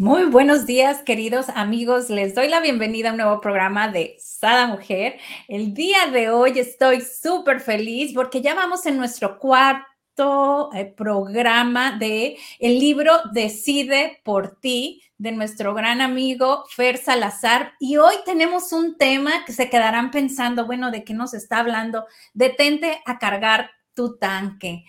Muy buenos días, queridos amigos. Les doy la bienvenida a un nuevo programa de Sada Mujer. El día de hoy estoy súper feliz porque ya vamos en nuestro cuarto eh, programa de el libro Decide por ti de nuestro gran amigo Fer Salazar. Y hoy tenemos un tema que se quedarán pensando, bueno, ¿de qué nos está hablando? Detente a cargar tu tanque.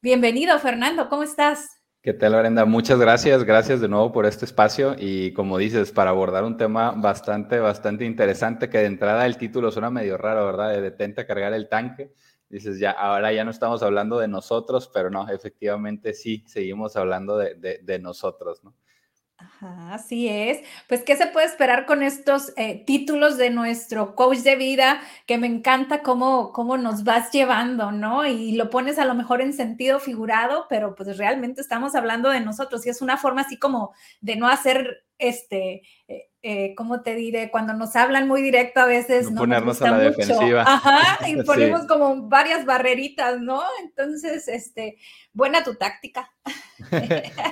Bienvenido, Fernando, ¿cómo estás? ¿Qué tal, Brenda? Muchas gracias. Gracias de nuevo por este espacio y como dices, para abordar un tema bastante, bastante interesante que de entrada el título suena medio raro, ¿verdad? De detente a cargar el tanque. Dices, ya, ahora ya no estamos hablando de nosotros, pero no, efectivamente sí, seguimos hablando de, de, de nosotros, ¿no? Ajá, así es. Pues, ¿qué se puede esperar con estos eh, títulos de nuestro coach de vida? Que me encanta cómo, cómo nos vas llevando, ¿no? Y lo pones a lo mejor en sentido figurado, pero pues realmente estamos hablando de nosotros y es una forma así como de no hacer este, eh, eh, ¿cómo te diré? Cuando nos hablan muy directo a veces. No, ponernos a la defensiva. Ajá, y ponemos como varias barreritas, ¿no? Entonces, este, buena tu táctica.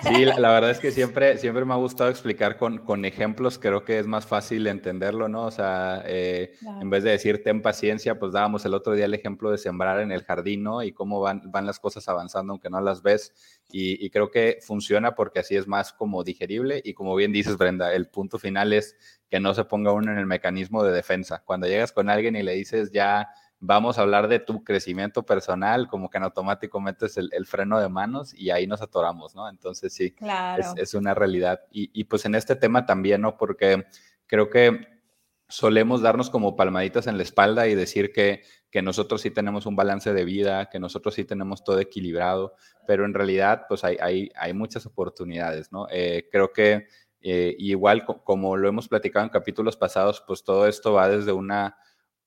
sí, la, verdad es que siempre, siempre me ha gustado explicar con, con ejemplos, creo que es más fácil entenderlo, ¿no? O sea, eh, en vez de decir ten paciencia, pues dábamos el otro día el ejemplo de sembrar en el jardín, ¿no? Y cómo van, van las cosas avanzando aunque no las ves. Y, y creo que funciona porque así es más como digerible y como bien dices, Brenda, el punto final es que no se ponga uno en el mecanismo de defensa. Cuando llegas con alguien y le dices ya vamos a hablar de tu crecimiento personal, como que en automático metes el, freno de manos y ahí nos atoramos, ¿no? Entonces sí, es, una realidad. Y, y, pues en este tema también, ¿no? Porque creo que solemos darnos como palmaditas en la espalda y decir que, que nosotros sí tenemos un balance de vida, que nosotros sí tenemos todo equilibrado, pero en realidad pues hay, hay, hay muchas oportunidades, ¿no? Eh, creo que eh, igual como lo hemos platicado en capítulos pasados, pues todo esto va desde una,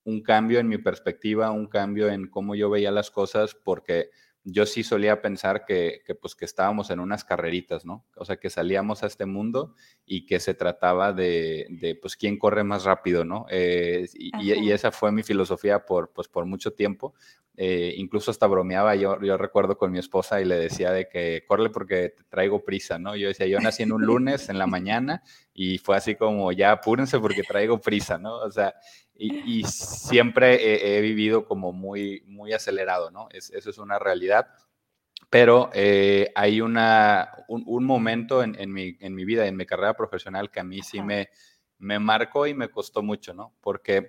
un cambio en mi perspectiva, un cambio en cómo yo veía las cosas, porque yo sí solía pensar que, que, pues, que estábamos en unas carreritas, ¿no? O sea, que salíamos a este mundo y que se trataba de, de pues, quién corre más rápido, ¿no? Eh, y, y, esa fue mi filosofía por, pues, por mucho tiempo. Eh, incluso hasta bromeaba, yo, yo recuerdo con mi esposa y le decía de que corre porque te traigo prisa, ¿no? Yo decía, yo nací en un lunes en la mañana y fue así como, ya apúrense porque traigo prisa, ¿no? O sea, y, siempre he, vivido como muy, muy acelerado, ¿no? Es, eso es una realidad. Pero eh, hay una, un, momento en, en, mi, en, mi, vida, en mi carrera profesional, que a mí sí me, me marcó y me costó mucho, ¿no? Porque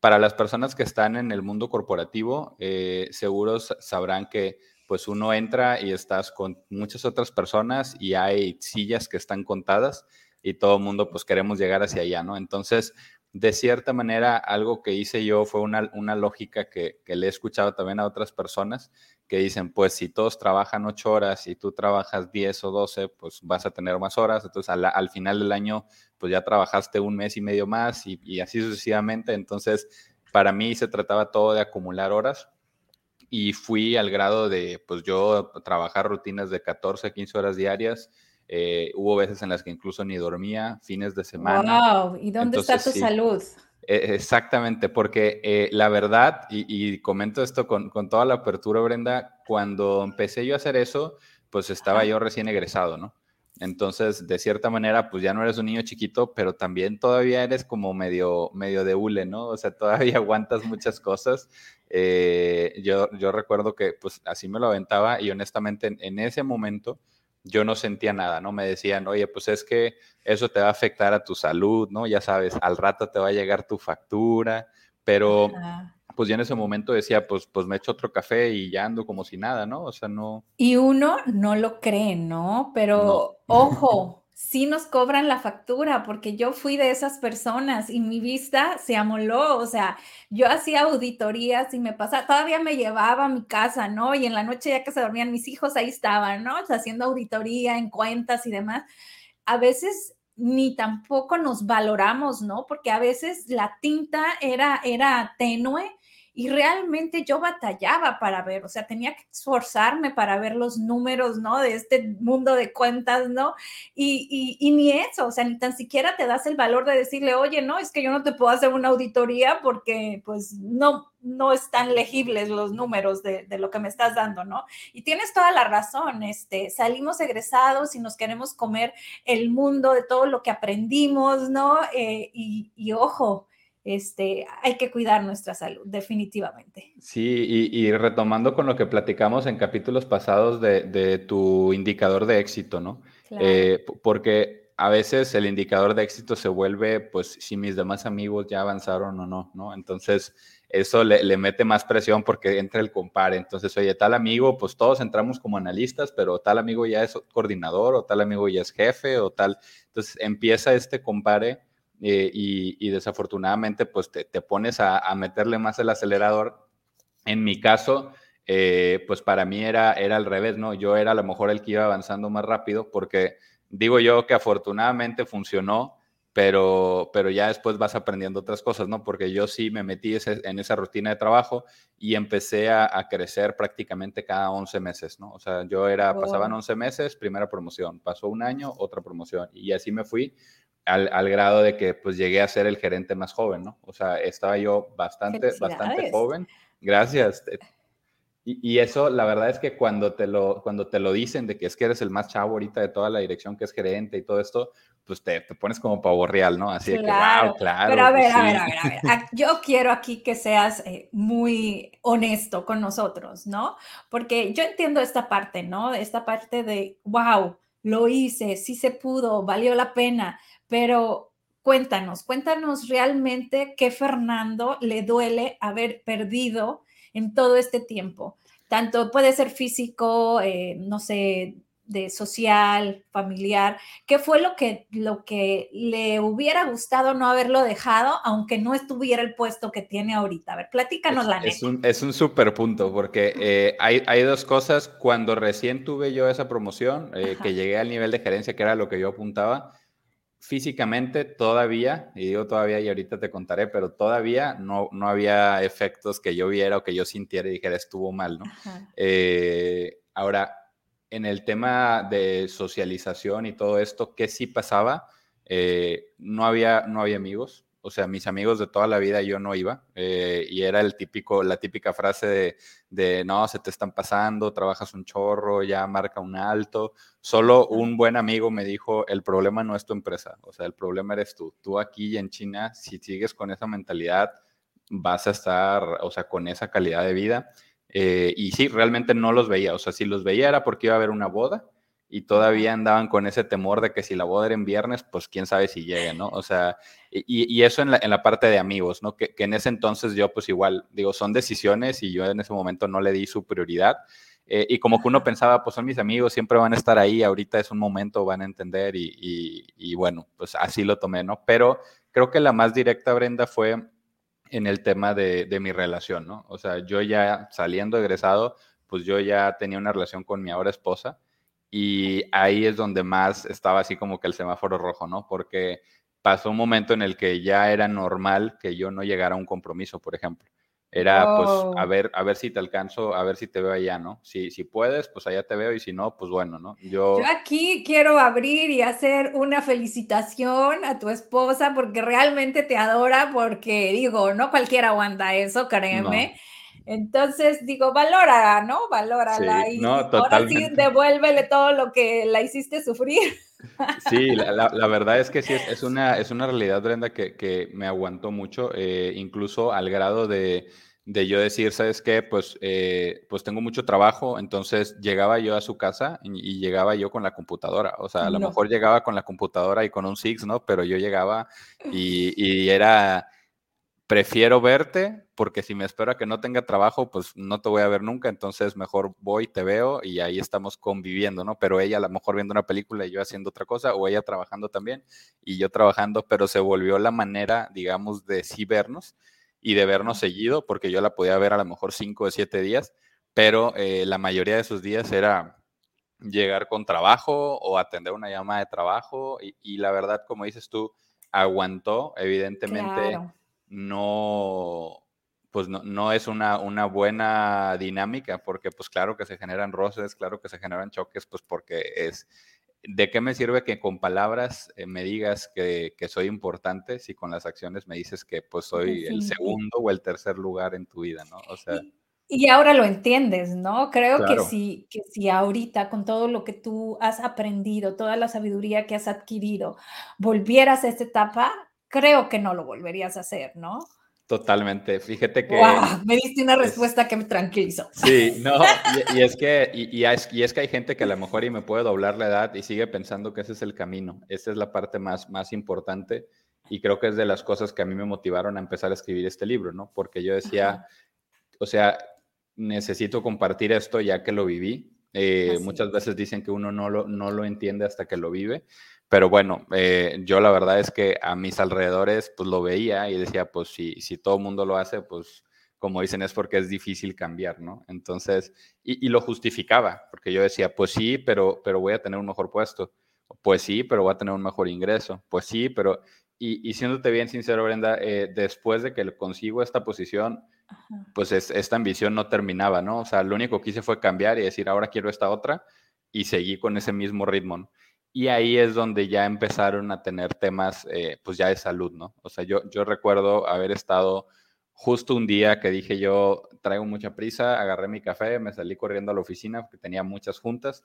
para las personas que están en el mundo corporativo, eh, seguros sabrán que pues uno entra y estás con muchas otras personas y hay sillas que están contadas y todo el mundo pues queremos llegar hacia allá, ¿no? Entonces, de cierta manera, algo que hice yo fue una, una lógica que, que, le he escuchado también a otras personas que dicen, pues si todos trabajan ocho horas y tú trabajas diez o doce, pues vas a tener más horas. Entonces al, al, final del año, pues ya trabajaste un mes y medio más y, y así sucesivamente. Entonces, para mí se trataba todo de acumular horas y fui al grado de, pues yo trabajar rutinas de 14, 15 horas diarias eh, hubo veces en las que incluso ni dormía, fines de semana. ¡Wow! ¿Y dónde está tu salud? E, exactamente, porque eh, la verdad, y, comento esto con, con, toda la apertura, Brenda, cuando empecé yo a hacer eso, pues estaba yo recién egresado, ¿no? Entonces, de cierta manera, pues ya no eres un niño chiquito, pero también todavía eres como medio, medio de hule, ¿no? O sea, todavía aguantas muchas cosas. Eh, yo, yo recuerdo que pues así me lo aventaba y honestamente en, en ese momento yo no sentía nada, ¿no? Me decían, oye, pues es que eso te va a afectar a tu salud, ¿no? Ya sabes, al rato te va a llegar tu factura, pero pues yo en ese momento decía, pues, pues me echo otro café y ya ando como si nada, ¿no? O sea, no. Y uno no lo cree, ¿no? Pero ojo, sí nos cobran la factura, porque yo fui de esas personas y mi vista se amoló, o sea, yo hacía auditorías y me pasaba, todavía me llevaba a mi casa, ¿no? Y en la noche ya que se dormían mis hijos, ahí estaban, ¿no? haciendo auditoría en cuentas y demás. A veces ni tampoco nos valoramos, ¿no? Porque a veces la tinta era, era tenue y realmente yo batallaba para ver, o sea, tenía que esforzarme para ver los números, ¿no? De este mundo de cuentas, ¿no? Y, y, ni eso, o sea, ni tan siquiera te das el valor de decirle, oye, no, es que yo no te puedo hacer una auditoría porque pues no, no están legibles los números de, de, lo que me estás dando, ¿no? Y tienes toda la razón, este, salimos egresados y nos queremos comer el mundo de todo lo que aprendimos, ¿no? Eh, y, y ojo, este, hay que cuidar nuestra salud, definitivamente. Sí, y, retomando con lo que platicamos en capítulos pasados de, tu indicador de éxito, ¿no? Eh, porque a veces el indicador de éxito se vuelve, pues, si mis demás amigos ya avanzaron o no, ¿no? Entonces, eso le, mete más presión porque entra el compare. Entonces, oye, tal amigo, pues todos entramos como analistas, pero tal amigo ya es coordinador o tal amigo ya es jefe o tal. Entonces, empieza este compare eh, y, desafortunadamente pues te, pones a, meterle más el acelerador. En mi caso, eh, pues para mí era, era al revés, ¿no? Yo era a lo mejor el que iba avanzando más rápido porque digo yo que afortunadamente funcionó, pero, pero ya después vas aprendiendo otras cosas, ¿no? Porque yo sí me metí en esa rutina de trabajo y empecé a, crecer prácticamente cada 11 meses, ¿no? O sea, yo era, pasaban 11 meses, primera promoción, pasó un año, otra promoción y así me fui al, grado de que pues llegué a ser el gerente más joven, ¿no? O sea, estaba yo bastante, bastante joven. Gracias. Y, eso, la verdad es que cuando te, lo, cuando te lo dicen de que es que eres el más chavo ahorita de toda la dirección que es gerente y todo esto, pues te, te pones como pavo real, ¿no? Así de que, wow, claro. Pero a ver, pues a ver, a ver, a ver. Yo quiero aquí que seas eh, muy honesto con nosotros, ¿no? Porque yo entiendo esta parte, ¿no? Esta parte de, wow, lo hice, sí se pudo, valió la pena pero cuéntanos, cuéntanos realmente qué Fernando le duele haber perdido en todo este tiempo. Tanto puede ser físico, eh, no sé, de social, familiar, ¿qué fue lo que, lo que le hubiera gustado no haberlo dejado, aunque no estuviera el puesto que tiene ahorita? A ver, platícanos la es un, es un súper punto, porque eh, hay, hay, dos cosas. Cuando recién tuve yo esa promoción, eh, que llegué al nivel de gerencia, que era lo que yo apuntaba, físicamente todavía, y digo todavía y ahorita te contaré, pero todavía no, no había efectos que yo viera o que yo sintiera y dijera estuvo mal, ¿no? Eh, ahora, en el tema de socialización y todo esto, ¿qué sí pasaba? Eh, no, había, no había amigos, o sea, mis amigos de toda la vida yo no iba eh, y era el típico, la típica frase de, de, no, se te están pasando, trabajas un chorro, ya marca un alto. Solo un buen amigo me dijo, el problema no es tu empresa, o sea, el problema eres tú. Tú aquí en China, si sigues con esa mentalidad, vas a estar, o sea, con esa calidad de vida. Eh, y sí, realmente no los veía, o sea, si los veía era porque iba a haber una boda y todavía andaban con ese temor de que si la boda era en viernes, pues quién sabe si llegue, ¿no? O sea, y, eso en la, en la, parte de amigos, ¿no? Que, en ese entonces yo pues igual, digo, son decisiones y yo en ese momento no le di su prioridad. Eh, y como que uno pensaba, pues son mis amigos, siempre van a estar ahí, ahorita es un momento, van a entender y, y bueno, pues así lo tomé, ¿no? Pero creo que la más directa, Brenda, fue en el tema de, de mi relación, ¿no? O sea, yo ya saliendo egresado, pues yo ya tenía una relación con mi ahora esposa y ahí es donde más estaba así como que el semáforo rojo, ¿no? Porque pasó un momento en el que ya era normal que yo no llegara a un compromiso, por ejemplo. Era, pues, a ver, a ver si te alcanzo, a ver si te veo allá, ¿no? Si, si puedes, pues allá te veo y si no, pues bueno, ¿no? Yo... Yo aquí quiero abrir y hacer una felicitación a tu esposa porque realmente te adora, porque digo, no cualquiera aguanta eso, créeme. Entonces digo, valora, ¿no? Valórala y ahora sí devuélvele todo lo que la hiciste sufrir. Sí, la, verdad es que sí, es, una, es una realidad, Brenda, que, me aguantó mucho, eh, incluso al grado de, yo decir, ¿sabes qué? Pues, eh, pues tengo mucho trabajo, entonces llegaba yo a su casa y, llegaba yo con la computadora, o sea, a lo mejor llegaba con la computadora y con un Six, ¿no? Pero yo llegaba y, y era prefiero verte porque si me espero a que no tenga trabajo, pues no te voy a ver nunca, entonces mejor voy, te veo y ahí estamos conviviendo, ¿no? Pero ella a lo mejor viendo una película y yo haciendo otra cosa, o ella trabajando también y yo trabajando, pero se volvió la manera, digamos, de sí vernos y de vernos seguido, porque yo la podía ver a lo mejor cinco o siete días, pero eh, la mayoría de esos días era llegar con trabajo o atender una llamada de trabajo y, la verdad, como dices tú, aguantó, evidentemente no, pues no, no es una, una, buena dinámica porque pues claro que se generan roces, claro que se generan choques, pues porque es, ¿de qué me sirve que con palabras eh, me digas que, que, soy importante si con las acciones me dices que pues soy el segundo o el tercer lugar en tu vida, ¿no? O sea... Y ahora lo entiendes, ¿no? Creo que si, que si ahorita con todo lo que tú has aprendido, toda la sabiduría que has adquirido, volvieras a esta etapa, creo que no lo volverías a hacer, ¿no? Totalmente. Fíjate que. ¡Wow! Me diste una respuesta que me tranquilizó. Sí, no, y, es que, y, es, que hay gente que a lo mejor y me puede doblar la edad y sigue pensando que ese es el camino. Esa es la parte más, más importante y creo que es de las cosas que a mí me motivaron a empezar a escribir este libro, ¿no? Porque yo decía, o sea, necesito compartir esto ya que lo viví. Eh, muchas veces dicen que uno no lo, no lo entiende hasta que lo vive, pero bueno, eh, yo la verdad es que a mis alrededores pues lo veía y decía, pues si, si todo el mundo lo hace, pues como dicen es porque es difícil cambiar, ¿no? Entonces, y, lo justificaba, porque yo decía, pues sí, pero, pero voy a tener un mejor puesto, pues sí, pero voy a tener un mejor ingreso, pues sí, pero, y, y siéndote bien sincero, Brenda, eh, después de que consigo esta posición, pues esta ambición no terminaba, ¿no? O sea, lo único que hice fue cambiar y decir, ahora quiero esta otra, y seguí con ese mismo ritmo. Y ahí es donde ya empezaron a tener temas, eh, pues ya de salud, ¿no? O sea, yo, yo recuerdo haber estado justo un día que dije yo traigo mucha prisa, agarré mi café, me salí corriendo a la oficina porque tenía muchas juntas.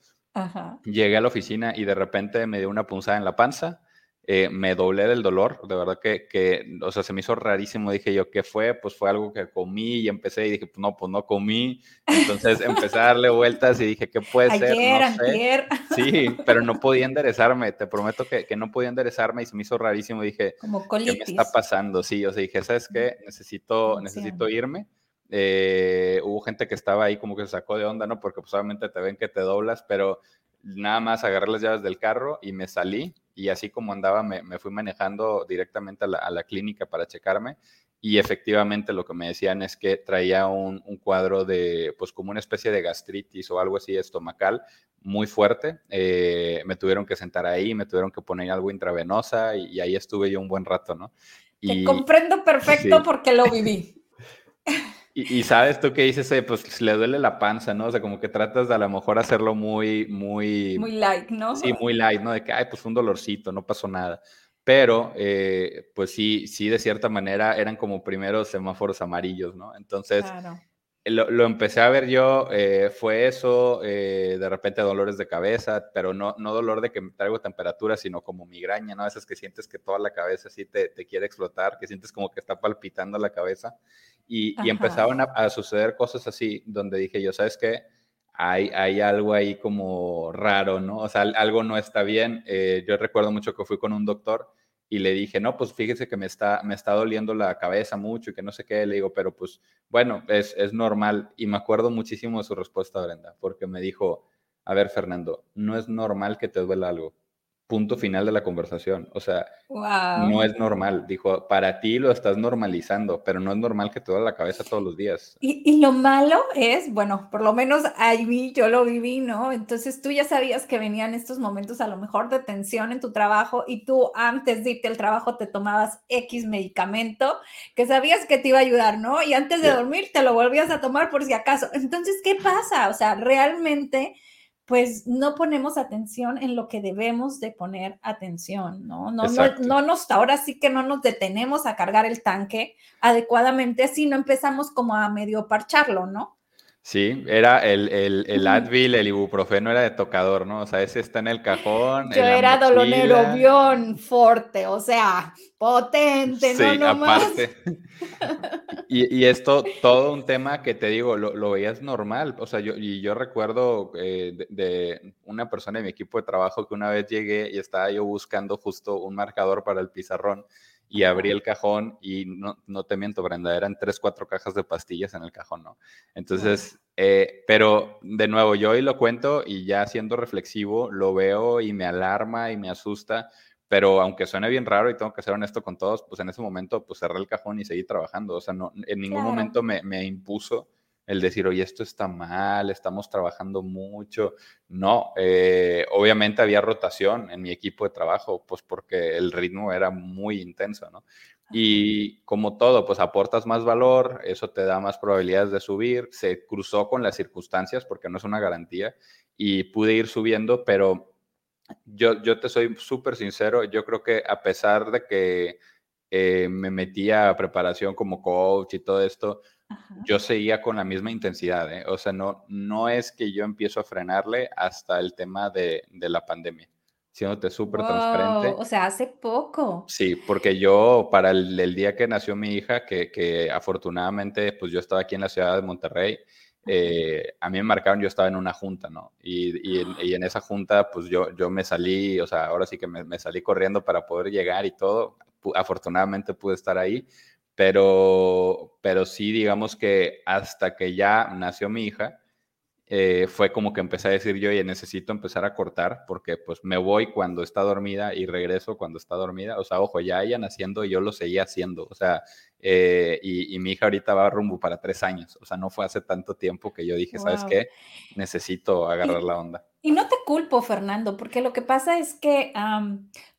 Llegué a la oficina y de repente me dio una punzada en la panza eh, me doblé del dolor, de verdad que, que, o sea, se me hizo rarísimo, dije yo, ¿qué fue? Pues fue algo que comí y empecé y dije, pues no, pues no comí, entonces empecé a darle vueltas y dije, ¿qué puede ser? No sé. Sí, pero no podía enderezarme, te prometo que, que, no podía enderezarme y se me hizo rarísimo, dije, Como ¿qué me está pasando? Sí, o sea, dije, ¿sabes qué? Necesito, necesito irme. Eh, hubo gente que estaba ahí como que se sacó de onda, ¿no? Porque pues obviamente te ven que te doblas, pero nada más agarré las llaves del carro y me salí y así como andaba me, fui manejando directamente a la, clínica para checarme y efectivamente lo que me decían es que traía un, cuadro de, pues como una especie de gastritis o algo así estomacal muy fuerte. Eh, me tuvieron que sentar ahí, me tuvieron que poner algo intravenosa y, ahí estuve yo un buen rato, ¿no? Y, Te comprendo perfecto porque lo viví. Y, sabes tú que dices, eh, pues le duele la panza, ¿no? O sea, como que tratas de a lo mejor hacerlo muy, muy... Muy light, ¿no? Sí, muy light, ¿no? De que, ay, pues un dolorcito, no pasó nada. Pero, eh, pues sí, sí, de cierta manera eran como primeros semáforos amarillos, ¿no? Entonces, claro lo, empecé a ver yo, eh, fue eso, eh, de repente dolores de cabeza, pero no, no dolor de que traigo temperatura, sino como migraña, ¿no? Esas que sientes que toda la cabeza así te, te quiere explotar, que sientes como que está palpitando la cabeza. Y, y empezaron a, suceder cosas así, donde dije yo, ¿sabes qué? Hay, hay algo ahí como raro, ¿no? O sea, algo no está bien. Eh, yo recuerdo mucho que fui con un doctor y le dije, no, pues fíjese que me está, me está doliendo la cabeza mucho y que no sé qué. Le digo, pero pues bueno, es, es normal. Y me acuerdo muchísimo de su respuesta, Brenda, porque me dijo, a ver, Fernando, no es normal que te duela algo punto final de la conversación. O sea, no es normal. Dijo, para ti lo estás normalizando, pero no es normal que te duele la cabeza todos los días. Y, lo malo es, bueno, por lo menos ahí yo lo viví, ¿no? Entonces tú ya sabías que venían estos momentos a lo mejor de tensión en tu trabajo y tú antes de irte al trabajo te tomabas X medicamento que sabías que te iba a ayudar, ¿no? Y antes de dormir te lo volvías a tomar por si acaso. Entonces, ¿qué pasa? O sea, realmente pues no ponemos atención en lo que debemos de poner atención, ¿no? No, no, no nos, ahora sí que no nos detenemos a cargar el tanque adecuadamente, sino empezamos como a medio parcharlo, ¿no? Sí, era el, el, el, Advil, el ibuprofeno era de tocador, ¿no? O sea, ese está en el cajón. Yo era dolonero o sea, potente, sí, no aparte. y, y, esto, todo un tema que te digo, lo, lo veías normal. O sea, yo, y yo recuerdo eh, de, una persona de mi equipo de trabajo que una vez llegué y estaba yo buscando justo un marcador para el pizarrón y abrí el cajón y no, no te miento, Brenda, eran tres, cuatro cajas de pastillas en el cajón, ¿no? Entonces, eh, pero de nuevo, yo hoy lo cuento y ya siendo reflexivo, lo veo y me alarma y me asusta, pero aunque suene bien raro y tengo que ser honesto con todos, pues en ese momento, pues cerré el cajón y seguí trabajando, o sea, no, en ningún momento me, me impuso el decir, oye, esto está mal, estamos trabajando mucho. No, eh, obviamente había rotación en mi equipo de trabajo, pues porque el ritmo era muy intenso, ¿no? Y como todo, pues aportas más valor, eso te da más probabilidades de subir, se cruzó con las circunstancias porque no es una garantía y pude ir subiendo, pero yo, yo te soy súper sincero, yo creo que a pesar de que eh, me metía a preparación como coach y todo esto, yo seguía con la misma intensidad, ¿eh? o sea, no, no es que yo empiezo a frenarle hasta el tema de, de la pandemia siéndote súper transparente. O sea, hace poco. Sí, porque yo para el, día que nació mi hija, que, que, afortunadamente pues yo estaba aquí en la ciudad de Monterrey, eh, a mí me marcaron, yo estaba en una junta, ¿no? Y, y, en, esa junta pues yo, yo me salí, o sea, ahora sí que me, me salí corriendo para poder llegar y todo. Afortunadamente pude estar ahí, pero, pero sí digamos que hasta que ya nació mi hija, eh, fue como que empecé a decir yo, y necesito empezar a cortar porque pues me voy cuando está dormida y regreso cuando está dormida. O sea, ojo, ya ella naciendo y yo lo seguía haciendo. O sea, eh, y, mi hija ahorita va rumbo para tres años. O sea, no fue hace tanto tiempo que yo dije, ¿sabes qué? Necesito agarrar la onda. Y no te culpo, Fernando, porque lo que pasa es que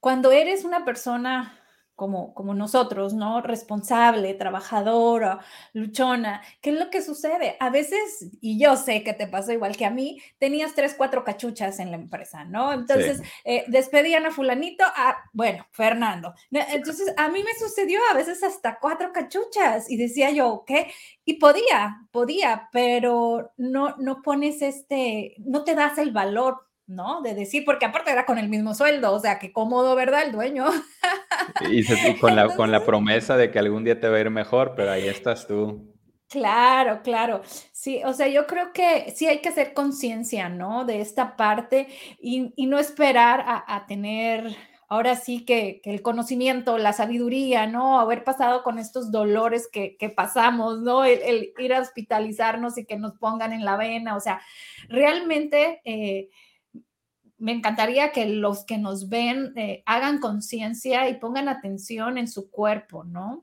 cuando eres una persona como, como nosotros, ¿no? Responsable, trabajadora, luchona. ¿Qué es lo que sucede? A veces, y yo sé que te pasó igual que a mí, tenías tres, cuatro cachuchas en la empresa, ¿no? Entonces, eh, despedían a fulanito, a, bueno, Fernando. Entonces, a mí me sucedió a veces hasta cuatro cachuchas y decía yo, ¿qué? Y podía, podía, pero no, no pones este, no te das el valor ¿no? De decir, porque aparte era con el mismo sueldo, o sea, que cómodo, ¿verdad? El dueño. Y, con, la, con la promesa de que algún día te va a ir mejor, pero ahí estás tú. Claro, claro. Sí, o sea, yo creo que sí hay que hacer conciencia, ¿no? De esta parte y, no esperar a, tener, ahora sí que, el conocimiento, la sabiduría, ¿no? Haber pasado con estos dolores que, pasamos, ¿no? El, ir a hospitalizarnos y que nos pongan en la vena, o sea, realmente... Eh, me encantaría que los que nos ven eh, hagan conciencia y pongan atención en su cuerpo, ¿no?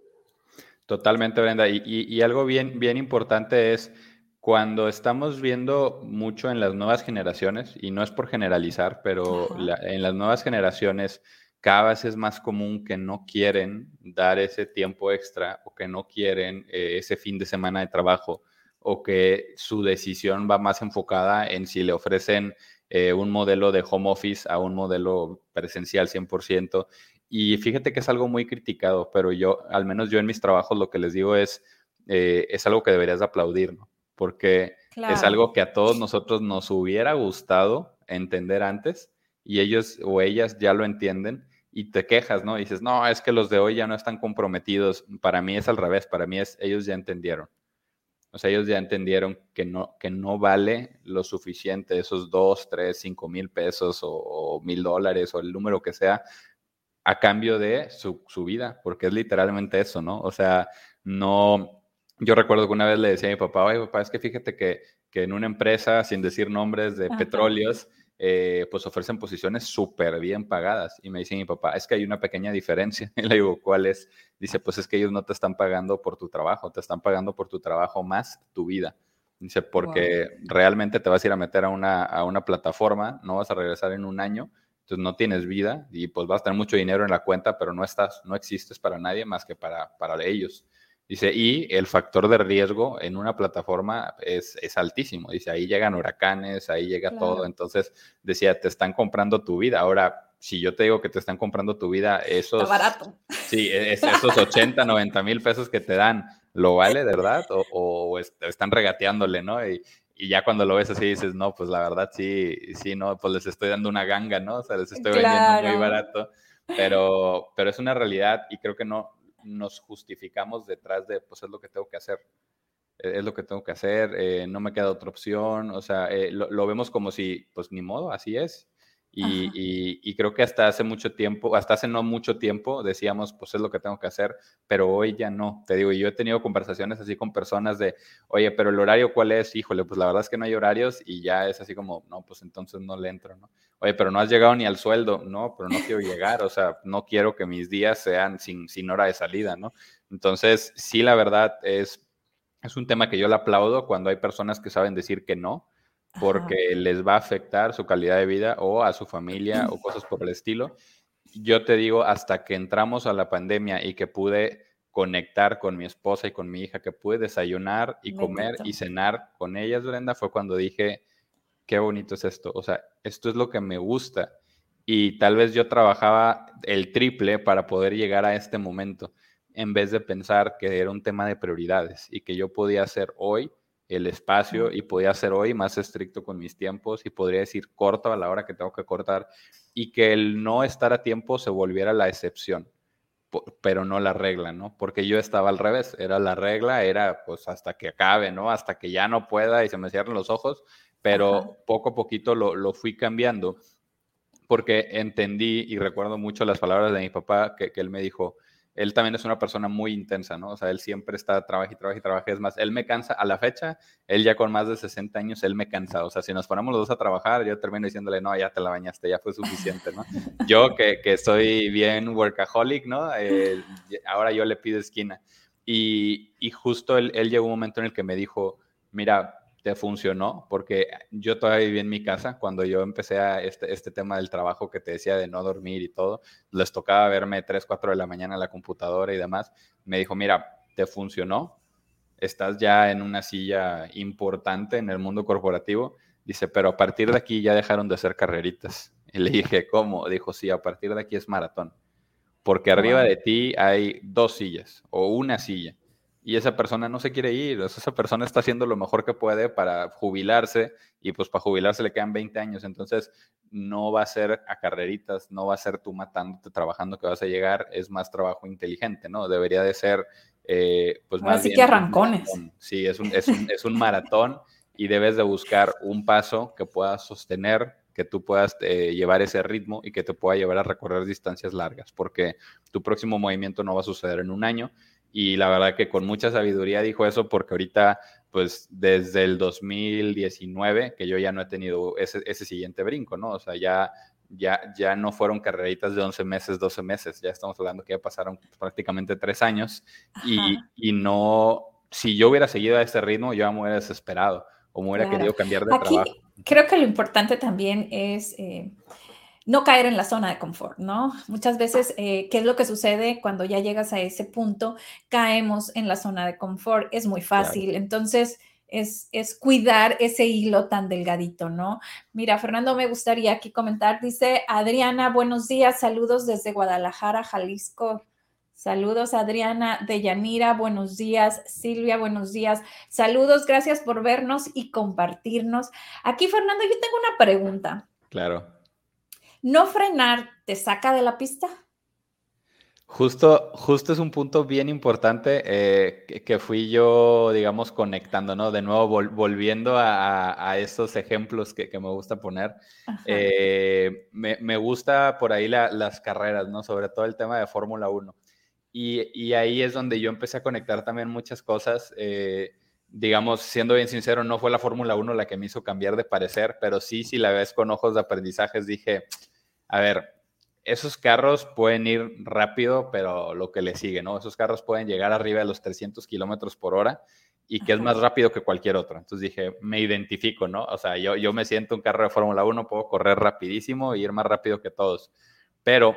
Totalmente, Brenda. Y, algo bien, bien importante es cuando estamos viendo mucho en las nuevas generaciones, y no es por generalizar, pero en las nuevas generaciones cada vez es más común que no quieren dar ese tiempo extra o que no quieren eh, ese fin de semana de trabajo o que su decisión va más enfocada en si le ofrecen eh, un modelo de home office a un modelo presencial 100%. Y fíjate que es algo muy criticado, pero yo, al menos yo en mis trabajos, lo que les digo es, eh, es algo que deberías aplaudir, ¿no? Porque es algo que a todos nosotros nos hubiera gustado entender antes y ellos o ellas ya lo entienden y te quejas, ¿no? Y dices, no, es que los de hoy ya no están comprometidos. Para mí es al revés, para mí es, ellos ya entendieron. O sea, ellos ya entendieron que no, que no vale lo suficiente, esos dos, tres, cinco mil pesos o, mil dólares o el número que sea, a cambio de su, vida, porque es literalmente eso, ¿no? O sea, no, yo recuerdo que una vez le decía a mi papá, oye, papá, es que fíjate que, que en una empresa, sin decir nombres de petróleos, eh, pues ofrecen posiciones súper bien pagadas. Y me dice mi papá, es que hay una pequeña diferencia. Y le digo, ¿cuál es? Dice, pues es que ellos no te están pagando por tu trabajo, te están pagando por tu trabajo más tu vida. Dice, porque realmente te vas a ir a meter a una, a una plataforma, no vas a regresar en un año, entonces no tienes vida y pues vas a tener mucho dinero en la cuenta, pero no estás, no existes para nadie más que para, para ellos. Dice, y el factor de riesgo en una plataforma es, es altísimo. Dice, ahí llegan huracanes, ahí llega todo. Entonces, decía, te están comprando tu vida. Ahora, si yo te digo que te están comprando tu vida, esos... Está barato. Sí, e, esos 80, 90 mil pesos que te dan, ¿lo vale de verdad? O, o están regateándole, ¿no? Y, y, ya cuando lo ves así dices, no, pues la verdad sí, sí, no, pues les estoy dando una ganga, ¿no? O sea, les estoy vendiendo muy barato. Pero, pero es una realidad y creo que no, nos justificamos detrás de, pues es lo que tengo que hacer, e-, es lo que tengo que hacer, eh, no me queda otra opción, o sea, eh, lo, vemos como si, pues ni modo, así es, y, creo que hasta hace mucho tiempo, hasta hace no mucho tiempo, decíamos, pues es lo que tengo que hacer, pero hoy ya no. Te digo, yo he tenido conversaciones así con personas de, oye, pero el horario cuál es? Híjole, pues la verdad es que no hay horarios y ya es así como, no, pues entonces no le entro, ¿no? Oye, pero no has llegado ni al sueldo, no, pero no quiero llegar, o sea, no quiero que mis días sean sin, sin hora de salida, ¿no? Entonces, sí, la verdad es es un tema que yo le aplaudo cuando hay personas que saben decir que no, porque les va a afectar su calidad de vida o a su familia o cosas por el estilo. Yo te digo, hasta que entramos a la pandemia y que pude conectar con mi esposa y con mi hija, que pude desayunar y comer y cenar con ellas, Brenda, fue cuando dije, qué bonito es esto. O sea, esto es lo que me gusta. Y tal vez yo trabajaba el triple para poder llegar a este momento, en vez de pensar que era un tema de prioridades y que yo podía hacer hoy el espacio y podía ser hoy más estricto con mis tiempos y podría decir corto a la hora que tengo que cortar y que el no estar a tiempo se volviera la excepción, pero no la regla, ¿no? Porque yo estaba al revés, era la regla, era pues hasta que acabe, ¿no? Hasta que ya no pueda y se me cierren los ojos, pero poco a poquito lo, lo, fui cambiando porque entendí y recuerdo mucho las palabras de mi papá que, que él me dijo, él también es una persona muy intensa, ¿no? O sea, él siempre está trabaja y trabaja y trabaja. Es más, él me cansa a la fecha, él ya con más de 60 años, él me cansa. O sea, si nos ponemos los dos a trabajar, yo termino diciéndole, no, ya te la bañaste, ya fue suficiente, ¿no? Yo que, que soy bien workaholic, ¿no? Eh, ahora yo le pido esquina. Y, y justo él, él llegó un momento en el que me dijo, mira, te funcionó, porque yo todavía viví en mi casa cuando yo empecé a este, este tema del trabajo que te decía de no dormir y todo, les tocaba verme 3, 4 de la mañana en la computadora y demás, me dijo, mira, te funcionó, estás ya en una silla importante en el mundo corporativo, dice, pero a partir de aquí ya dejaron de ser carreritas. Y le dije, ¿cómo? Dijo, sí, a partir de aquí es maratón, porque arriba de ti hay dos sillas o una silla y esa persona no se quiere ir, esa persona está haciendo lo mejor que puede para jubilarse y pues para jubilarse le quedan 20 años, entonces no va a ser a carreritas, no va a ser tú matándote trabajando que vas a llegar, es más trabajo inteligente, ¿no? Debería de ser eh, pues más... Así que arrancones. Sí, es un, es, un, es un maratón y debes de buscar un paso que puedas sostener que tú puedas eh, llevar ese ritmo y que te pueda llevar a recorrer distancias largas, porque tu próximo movimiento no va a suceder en un año y la verdad que con mucha sabiduría dijo eso porque ahorita, pues desde el 2019, que yo ya no he tenido ese, ese siguiente brinco, ¿no? O sea, ya, ya, ya no fueron carreritas de 11 meses, 12 meses, ya estamos hablando que ya pasaron prácticamente tres años y, y, no, si yo hubiera seguido a ese ritmo, yo me hubiera desesperado o me hubiera querido cambiar de Aquí, trabajo. Creo que lo importante también es... Eh, no caer en la zona de confort, ¿no? Muchas veces, eh, ¿qué es lo que sucede cuando ya llegas a ese punto? Caemos en la zona de confort, es muy fácil. Entonces, es, es, cuidar ese hilo tan delgadito, ¿no? Mira, Fernando, me gustaría aquí comentar, dice Adriana, buenos días, saludos desde Guadalajara, Jalisco. Saludos, Adriana de Yanira, buenos días. Silvia, buenos días. Saludos, gracias por vernos y compartirnos. Aquí, Fernando, yo tengo una pregunta. Claro. ¿No frenar te saca de la pista? Justo, justo es un punto bien importante eh, que, fui yo, digamos, conectando, ¿no? De nuevo, volviendo a, a, estos ejemplos que, me gusta poner. Eh, me, gusta por ahí las carreras, ¿no? Sobre todo el tema de Fórmula 1. Y, y, ahí es donde yo empecé a conectar también muchas cosas. Eh, digamos, siendo bien sincero, no fue la Fórmula 1 la que me hizo cambiar de parecer, pero sí, si la ves con ojos de aprendizajes, dije, a ver, esos carros pueden ir rápido, pero lo que le sigue, ¿no? Esos carros pueden llegar arriba de los 300 kilómetros por hora y que es más rápido que cualquier otro. Entonces dije, me identifico, ¿no? O sea, yo, yo me siento un carro de Fórmula 1, puedo correr rapidísimo y ir más rápido que todos. Pero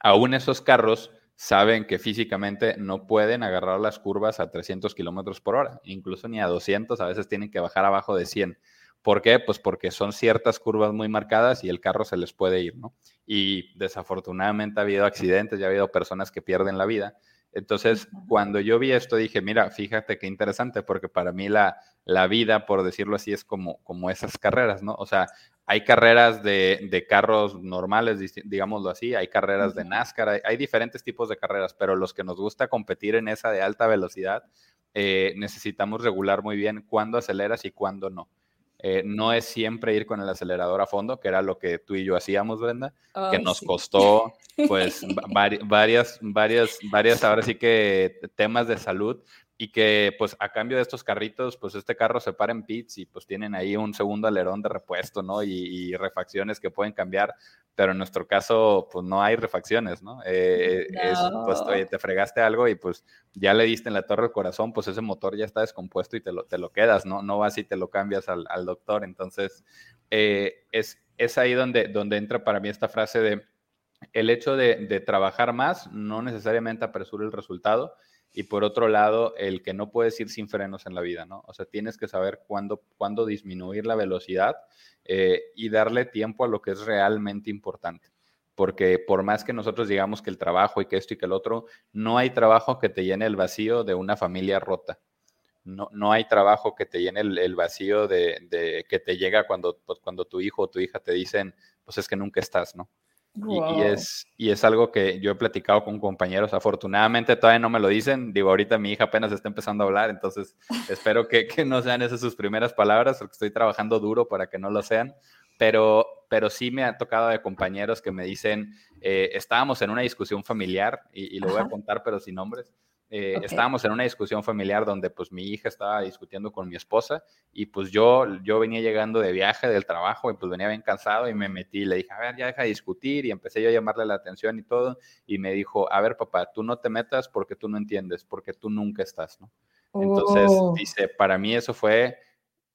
aún esos carros saben que físicamente no pueden agarrar las curvas a 300 kilómetros por hora, incluso ni a 200, a veces tienen que bajar abajo de 100. ¿Por qué? Pues porque son ciertas curvas muy marcadas y el carro se les puede ir, ¿no? Y desafortunadamente ha habido accidentes y ha habido personas que pierden la vida. Entonces, cuando yo vi esto, dije, mira, fíjate qué interesante, porque para mí la, la vida, por decirlo así, es como, como esas carreras, ¿no? O sea, hay carreras de, de carros normales, digámoslo así, hay carreras de NASCAR, hay, hay, diferentes tipos de carreras, pero los que nos gusta competir en esa de alta velocidad, eh, necesitamos regular muy bien cuándo aceleras y cuándo no. Eh, no es siempre ir con el acelerador a fondo, que era lo que tú y yo hacíamos, Brenda, que nos costó pues varias, varias, varias, ahora sí que temas de salud, y que pues a cambio de estos carritos, pues este carro se para en pits y pues tienen ahí un segundo alerón de repuesto, ¿no? Y, refacciones que pueden cambiar, pero en nuestro caso pues no hay refacciones, ¿no? Eh, es, pues oye, te fregaste algo y pues ya le diste en la torre del corazón, pues ese motor ya está descompuesto y te lo, te lo quedas, ¿no? No vas y te lo cambias al, al doctor. Entonces, eh, es, es ahí donde, donde entra para mí esta frase de el hecho de, de trabajar más no necesariamente apresura el resultado, y por otro lado, el que no puedes ir sin frenos en la vida, ¿no? O sea, tienes que saber cuándo, cuándo disminuir la velocidad eh, y darle tiempo a lo que es realmente importante. Porque por más que nosotros digamos que el trabajo y que esto y que el otro, no hay trabajo que te llene el vacío de una familia rota. No, no hay trabajo que te llene el, vacío de, de, que te llega cuando, cuando tu hijo o tu hija te dicen, pues es que nunca estás, ¿no? Y, es, y es algo que yo he platicado con compañeros. Afortunadamente todavía no me lo dicen. Digo, ahorita mi hija apenas está empezando a hablar, entonces espero que, que, no sean esas sus primeras palabras, porque estoy trabajando duro para que no lo sean. Pero, pero sí me ha tocado de compañeros que me dicen, eh, estábamos en una discusión familiar, y, y lo voy a contar, pero sin nombres. Eh, estábamos en una discusión familiar donde pues mi hija estaba discutiendo con mi esposa y pues yo, yo venía llegando de viaje del trabajo y pues venía bien cansado y me metí, le dije, a ver, ya deja de discutir y empecé yo a llamarle la atención y todo y me dijo, a ver papá, tú no te metas porque tú no entiendes, porque tú nunca estás, ¿no? Entonces, oh. dice, para mí eso fue,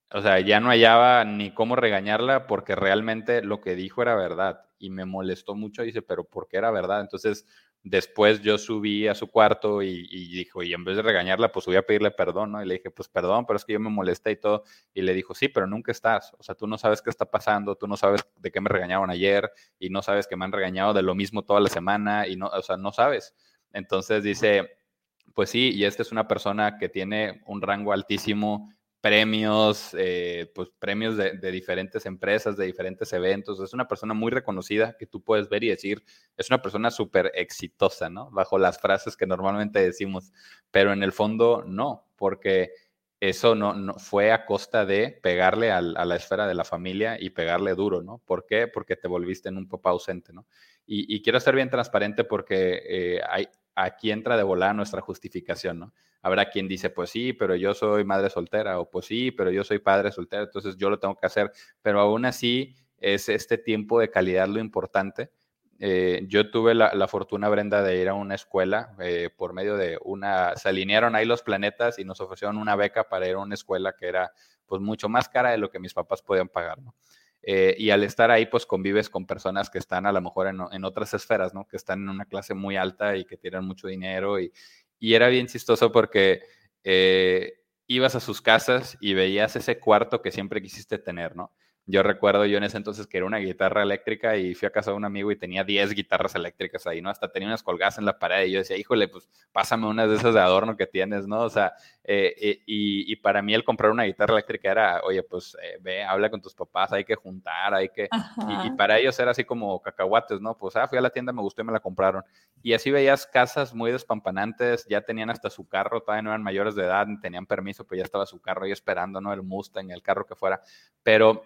o sea, ya no hallaba ni cómo regañarla porque realmente lo que dijo era verdad y me molestó mucho, dice, pero ¿por qué era verdad? Entonces, Después yo subí a su cuarto y, dijo, y en vez de regañarla, pues subí a pedirle perdón, ¿no? Y le dije, pues perdón, pero es que yo me molesté y todo. Y le dijo, sí, pero nunca estás. O sea, tú no sabes qué está pasando, tú no sabes de qué me regañaron ayer y no sabes que me han regañado de lo mismo toda la semana y no, o sea, no sabes. Entonces dice, pues sí, y esta es una persona que tiene un rango altísimo premios, eh, pues premios de, diferentes empresas, de diferentes eventos. Es una persona muy reconocida que tú puedes ver y decir, es una persona súper exitosa, ¿no? Bajo las frases que normalmente decimos, pero en el fondo no, porque eso no, no fue a costa de pegarle a la esfera de la familia y pegarle duro, ¿no? ¿Por qué? Porque te volviste en un papá ausente, ¿no? Y, quiero ser bien transparente porque eh, hay, aquí entra de volada nuestra justificación, ¿no? Habrá quien dice, pues sí, pero yo soy madre soltera, o pues sí, pero yo soy padre soltero, entonces yo lo tengo que hacer, pero aún así es este tiempo de calidad lo importante. Eh, yo tuve la, fortuna, Brenda, de ir a una escuela eh, por medio de una, se alinearon ahí los planetas y nos ofrecieron una beca para ir a una escuela que era pues mucho más cara de lo que mis papás podían pagar, ¿no? Eh, y al estar ahí, pues convives con personas que están a lo mejor en, otras esferas, ¿no? Que están en una clase muy alta y que tienen mucho dinero. Y, era bien chistoso porque eh, ibas a sus casas y veías ese cuarto que siempre quisiste tener, ¿no? Yo recuerdo yo en ese entonces que era una guitarra eléctrica y fui a casa de un amigo y tenía 10 guitarras eléctricas ahí, ¿no? Hasta tenía unas colgadas en la pared y yo decía, híjole, pues pásame unas de esas de adorno que tienes, ¿no? O sea, eh, eh, y, para mí el comprar una guitarra eléctrica era, oye, pues eh, ve, habla con tus papás, hay que juntar, hay que... Y, para ellos era así como cacahuates, ¿no? Pues, ah, fui a la tienda, me gustó y me la compraron. Y así veías casas muy despampanantes, ya tenían hasta su carro, todavía no eran mayores de edad, tenían permiso, pero ya estaba su carro ahí esperando, ¿no? El Mustang, el carro que fuera. Pero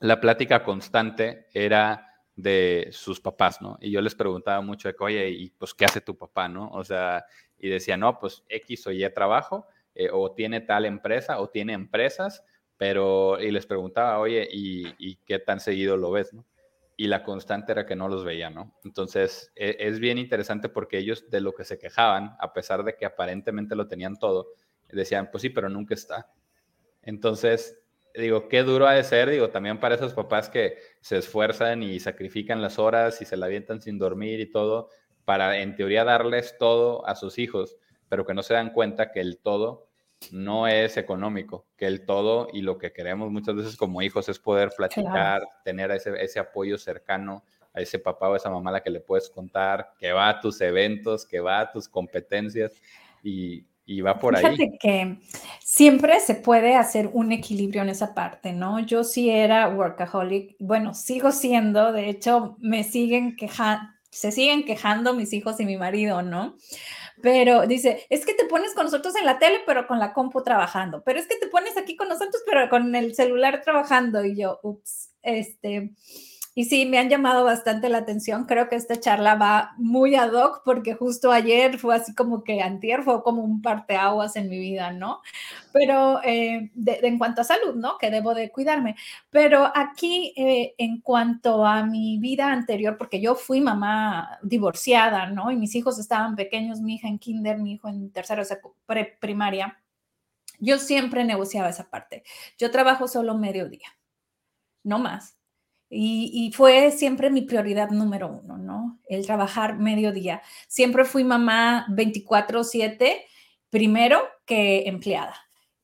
la plática constante era de sus papás, ¿no? Y yo les preguntaba mucho de, oye, ¿y pues qué hace tu papá, no? O sea, y decía, no, pues X o Y trabajo, eh, o tiene tal empresa, o tiene empresas, pero, y les preguntaba, oye, ¿y, qué tan seguido lo ves, no? Y la constante era que no los veía, ¿no? Entonces, e, es bien interesante porque ellos de lo que se quejaban, a pesar de que aparentemente lo tenían todo, decían, pues sí, pero nunca está. Entonces, digo, qué duro ha de ser, digo, también para esos papás que se esfuerzan y sacrifican las horas y se la avientan sin dormir y todo, para en teoría darles todo a sus hijos, pero que no se dan cuenta que el todo no es económico, que el todo y lo que queremos muchas veces como hijos es poder platicar, tener ese, ese apoyo cercano a ese papá o esa mamá a la que le puedes contar, que va a tus eventos, que va a tus competencias y, y va por Fíjate que siempre se puede hacer un equilibrio en esa parte, ¿no? Yo sí era workaholic, bueno, sigo siendo, de hecho, me siguen quejando, se siguen quejando mis hijos y mi marido, ¿no? Pero dice, es que te pones con nosotros en la tele, pero con la compu trabajando, pero es que te pones aquí con nosotros, pero con el celular trabajando. Y yo, ups, este, Y sí, me han llamado bastante la atención. Creo que esta charla va muy ad hoc porque justo ayer fue así como que antier fue como un parteaguas en mi vida, ¿no? Pero eh, en cuanto a salud, ¿no? Que debo de cuidarme. Pero aquí, eh, en cuanto a mi vida anterior, porque yo fui mamá divorciada, ¿no? Y mis hijos estaban pequeños, mi hija en kinder, mi hijo en tercero, o primaria. Yo siempre negociaba esa parte. Yo trabajo solo mediodía, no más y, fue siempre mi prioridad número uno, ¿no? El trabajar mediodía. Siempre fui mamá 24/7, primero que empleada.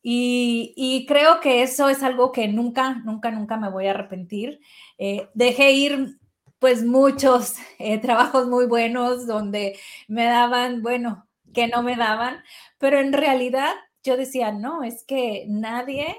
Y, creo que eso es algo que nunca, nunca, nunca me voy a arrepentir. Eh, dejé ir pues muchos eh, trabajos muy buenos donde me daban, bueno, que no me daban, pero en realidad yo decía, no, es que nadie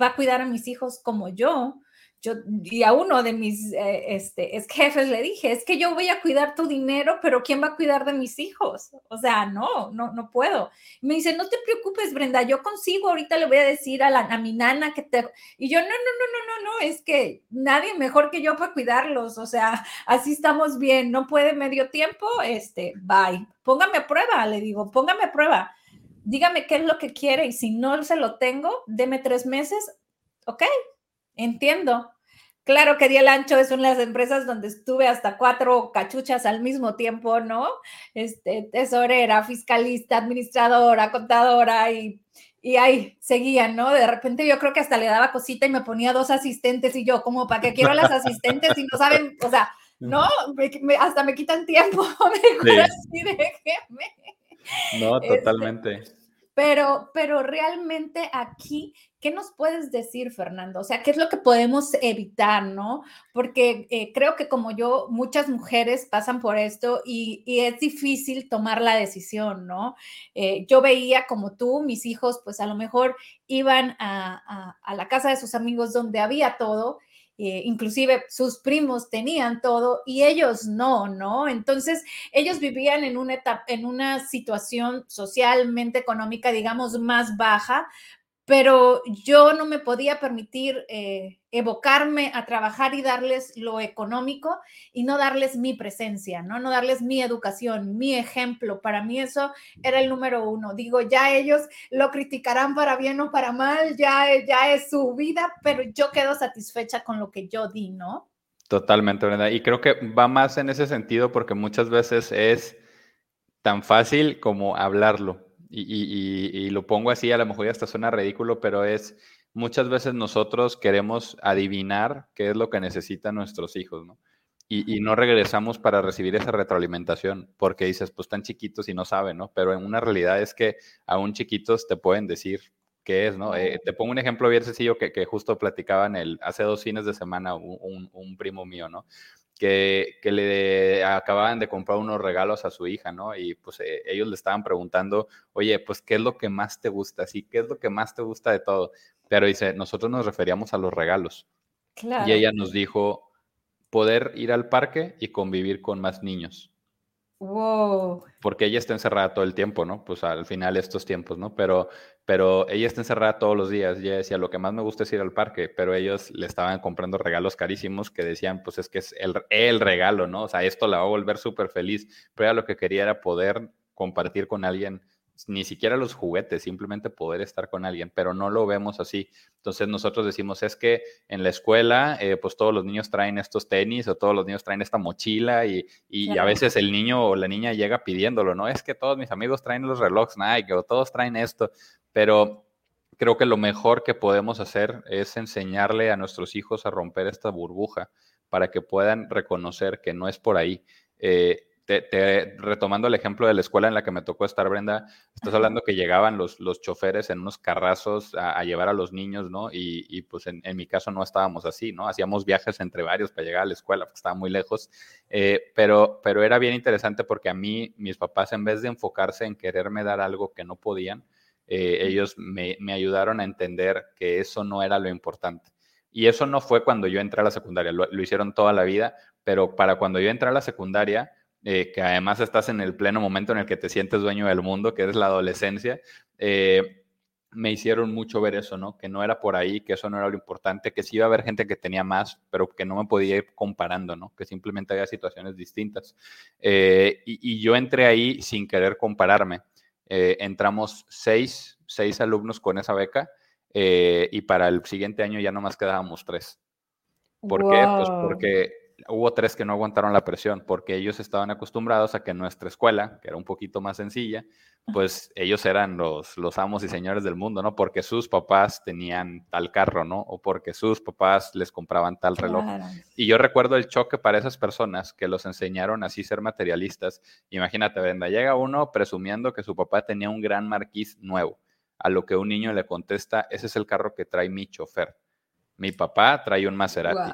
va a cuidar a mis hijos como yo yo, y a uno de mis eh, este, es jefes le dije, es que yo voy a cuidar tu dinero, pero ¿quién va a cuidar de mis hijos? O sea, no, no, no puedo. me dice, no te preocupes, Brenda, yo consigo, ahorita le voy a decir a, la, a mi nana que te... Y yo, no, no, no, no, no, no, es que nadie mejor que yo para cuidarlos, o sea, así estamos bien, no puede medio tiempo, este, bye. Póngame a prueba, le digo, póngame a prueba. Dígame qué es lo que quiere y si no se lo tengo, deme tres meses, ok, entiendo Claro que el Ancho es una de las empresas donde estuve hasta cuatro cachuchas al mismo tiempo, ¿no? Este, tesorera, fiscalista, administradora, contadora y, y ahí seguían, ¿no? De repente yo creo que hasta le daba cosita y me ponía dos asistentes y yo, como, ¿para qué quiero las asistentes y no saben? O sea, no, hasta me quitan tiempo, mejor así, déjeme. No, este, totalmente. Pero, pero realmente aquí ¿Qué nos puedes decir, Fernando? O sea, ¿qué es lo que podemos evitar, no? Porque eh, creo que como yo, muchas mujeres pasan por esto y, es difícil tomar la decisión, ¿no? Eh, yo veía como tú, mis hijos, pues a lo mejor iban a, la casa de sus amigos donde había todo eh, inclusive sus primos tenían todo y ellos no, ¿no? Entonces, ellos vivían en una, etapa, en una situación socialmente económica, digamos, más baja, pero yo no me podía permitir eh, evocarme a trabajar y darles lo económico y no darles mi presencia, ¿no? No darles mi educación, mi ejemplo. Para mí eso era el número uno. Digo, ya ellos lo criticarán para bien o para mal, ya, ya es su vida, pero yo quedo satisfecha con lo que yo di, ¿no? Totalmente, Brenda. Y creo que va más en ese sentido porque muchas veces es tan fácil como hablarlo y, lo pongo así, a lo mejor ya hasta suena ridículo, pero es muchas veces nosotros queremos adivinar qué es lo que necesitan nuestros hijos, ¿no? Y, no regresamos para recibir esa retroalimentación, porque dices, pues están chiquitos y no saben, ¿no? Pero en una realidad es que aún chiquitos te pueden decir qué es, ¿no? Eh, te pongo un ejemplo bien sencillo que, que justo platicaban el, hace dos fines de semana un, un primo mío, ¿no? Que, le acababan de comprar unos regalos a su hija, ¿no? Y pues eh, ellos le estaban preguntando, oye, pues, ¿qué es lo que más te gusta? Sí, ¿qué es lo que más te gusta de todo? Pero dice, nosotros nos referíamos a los regalos. Y ella nos dijo, poder ir al parque y convivir con más niños. Wow. Porque ella está encerrada todo el tiempo, ¿no? Pues al final estos tiempos, ¿no? Pero, pero ella está encerrada todos los días. Y ella decía, lo que más me gusta es ir al parque, pero ellos le estaban comprando regalos carísimos que decían, pues es que es el, el regalo, ¿no? O sea, esto la va a volver súper feliz. Pero ella lo que quería era poder compartir con alguien ni siquiera los juguetes, simplemente poder estar con alguien, pero no lo vemos así. Entonces nosotros decimos, es que en la escuela, eh, pues todos los niños traen estos tenis o todos los niños traen esta mochila y, a veces el niño o la niña llega pidiéndolo, ¿no? Es que todos mis amigos traen los relojes Nike o todos traen esto, pero creo que lo mejor que podemos hacer es enseñarle a nuestros hijos a romper esta burbuja para que puedan reconocer que no es por ahí. Eh, te, retomando el ejemplo de la escuela en la que me tocó estar, Brenda, estás hablando que llegaban los, los choferes en unos carrazos a, llevar a los niños, ¿no? Y, pues en, mi caso no estábamos así, ¿no? Hacíamos viajes entre varios para llegar a la escuela, porque estaba muy lejos, eh, pero, pero era bien interesante porque a mí, mis papás, en vez de enfocarse en quererme dar algo que no podían, eh, ellos me, ayudaron a entender que eso no era lo importante. Y eso no fue cuando yo entré a la secundaria, lo, lo hicieron toda la vida, pero para cuando yo entré a la secundaria, eh, que además estás en el pleno momento en el que te sientes dueño del mundo, que es la adolescencia, eh, me hicieron mucho ver eso, ¿no? Que no era por ahí, que eso no era lo importante, que sí iba a haber gente que tenía más, pero que no me podía ir comparando, ¿no? Que simplemente había situaciones distintas. Eh, y, yo entré ahí sin querer compararme. Eh, entramos seis, seis alumnos con esa beca eh, y para el siguiente año ya nomás quedábamos tres. ¿Por qué? Pues porque hubo tres que no aguantaron la presión porque ellos estaban acostumbrados a que nuestra escuela, que era un poquito más sencilla, pues ellos eran los, los amos y señores del mundo, ¿no? Porque sus papás tenían tal carro, ¿no? O porque sus papás les compraban tal reloj. Y yo recuerdo el choque para esas personas que los enseñaron así ser materialistas. Imagínate, Brenda, llega uno presumiendo que su papá tenía un gran marquís nuevo, a lo que un niño le contesta, ese es el carro que trae mi chofer. Mi papá trae un Maserati.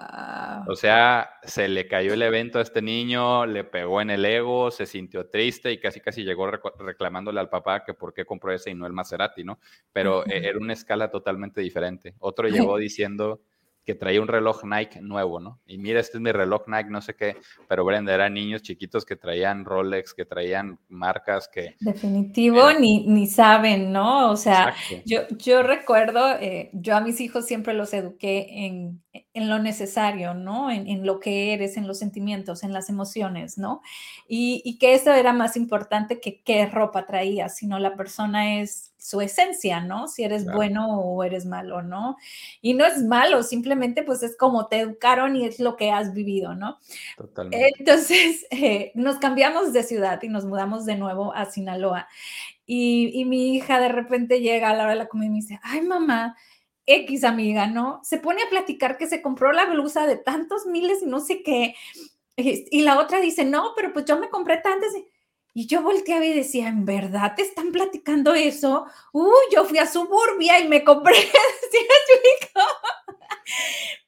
O sea, se le cayó el evento a este niño, le pegó en el ego, se sintió triste y casi casi llegó reclamándole al papá que por qué compró ese y no el Maserati, ¿no? Pero e, era una escala totalmente diferente. Otro llegó diciendo, que traía un reloj Nike nuevo, ¿no? Y mira, este es mi reloj Nike, no sé qué, pero Brenda, eran niños chiquitos que traían Rolex, que traían marcas que... Definitivo, ni, ni saben, ¿no? O sea, yo, yo recuerdo, eh, yo a mis hijos siempre los eduqué en, en lo necesario, ¿no? En, en, lo que eres, en los sentimientos, en las emociones, ¿no? Y, y que eso era más importante que qué ropa traías, sino la persona es su esencia, ¿no? Si eres bueno o eres malo, ¿no? Y no es malo, simplemente pues es como te educaron y es lo que has vivido, ¿no? Totalmente. Entonces eh, nos cambiamos de ciudad y nos mudamos de nuevo a Sinaloa. Y, y, mi hija de repente llega a la hora de la comida y me dice, ay mamá, X amiga, ¿no? Se pone a platicar que se compró la blusa de tantos miles y no sé qué. Y la otra dice, no, pero pues yo me compré tantas. Y yo volteaba y decía, ¿en verdad te están platicando eso? Uy, yo fui a Suburbia y me compré,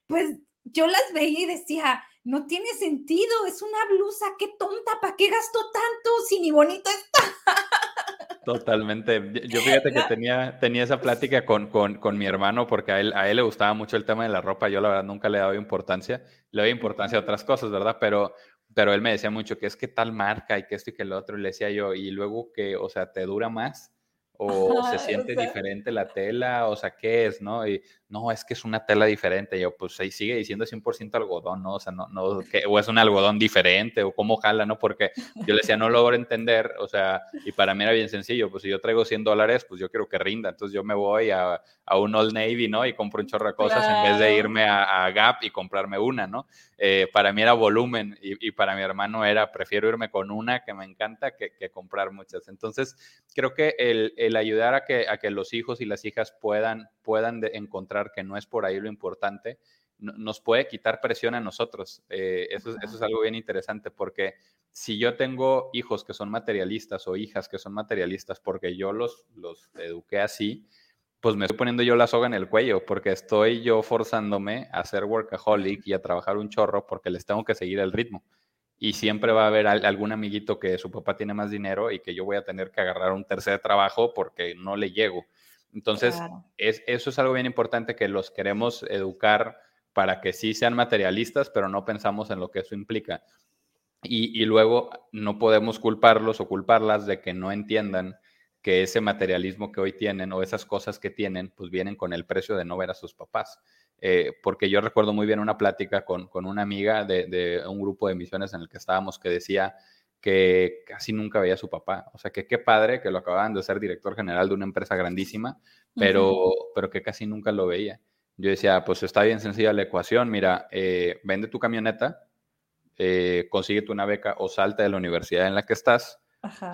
Pues yo las veía y decía, no tiene sentido, es una blusa, qué tonta, ¿para qué gastó tanto si ni bonito está? Totalmente. Yo fíjate que tenía, tenía esa plática con, con, con, mi hermano porque a él, a él le gustaba mucho el tema de la ropa. Yo la verdad nunca le daba importancia. Le doy importancia a otras cosas, ¿verdad? Pero pero él me decía mucho que es que tal marca y que esto y que lo otro, y le decía yo, y luego que, o sea, te dura más o se siente diferente la tela, o sea, ¿qué es, no? Y no, es que es una tela diferente. yo, pues ahí sigue diciendo 100% algodón, ¿no? O sea, no, no, que, o es un algodón diferente, o cómo jala, ¿no? Porque yo le decía, no logro entender, o sea, y para mí era bien sencillo, pues si yo traigo 100 dólares, pues yo quiero que rinda. Entonces yo me voy a, a un Old Navy, ¿no? Y compro un chorro de cosas en vez de irme a, a, Gap y comprarme una, ¿no? Eh, para mí era volumen y, y, para mi hermano era, prefiero irme con una que me encanta que, que comprar muchas. Entonces, creo que el, el ayudar a que, a que los hijos y las hijas puedan, puedan encontrar que no es por ahí lo importante, nos puede quitar presión a nosotros. Eh, eso, eso, es algo bien interesante porque si yo tengo hijos que son materialistas o hijas que son materialistas porque yo los, los eduqué así, pues me estoy poniendo yo la soga en el cuello porque estoy yo forzándome a ser workaholic y a trabajar un chorro porque les tengo que seguir el ritmo. Y siempre va a haber algún amiguito que su papá tiene más dinero y que yo voy a tener que agarrar un tercer trabajo porque no le llego. Entonces, es, eso es algo bien importante que los queremos educar para que sí sean materialistas, pero no pensamos en lo que eso implica. Y, luego no podemos culparlos o culparlas de que no entiendan que ese materialismo que hoy tienen o esas cosas que tienen, pues vienen con el precio de no ver a sus papás. Eh, porque yo recuerdo muy bien una plática con, una amiga de, de, un grupo de misiones en el que estábamos que decía, que casi nunca veía a su papá. O sea, que qué padre que lo acababan de ser director general de una empresa grandísima, pero, pero que casi nunca lo veía. Yo decía, pues está bien sencilla la ecuación, mira, eh, vende tu camioneta, eh, consíguete una beca o salta de la universidad en la que estás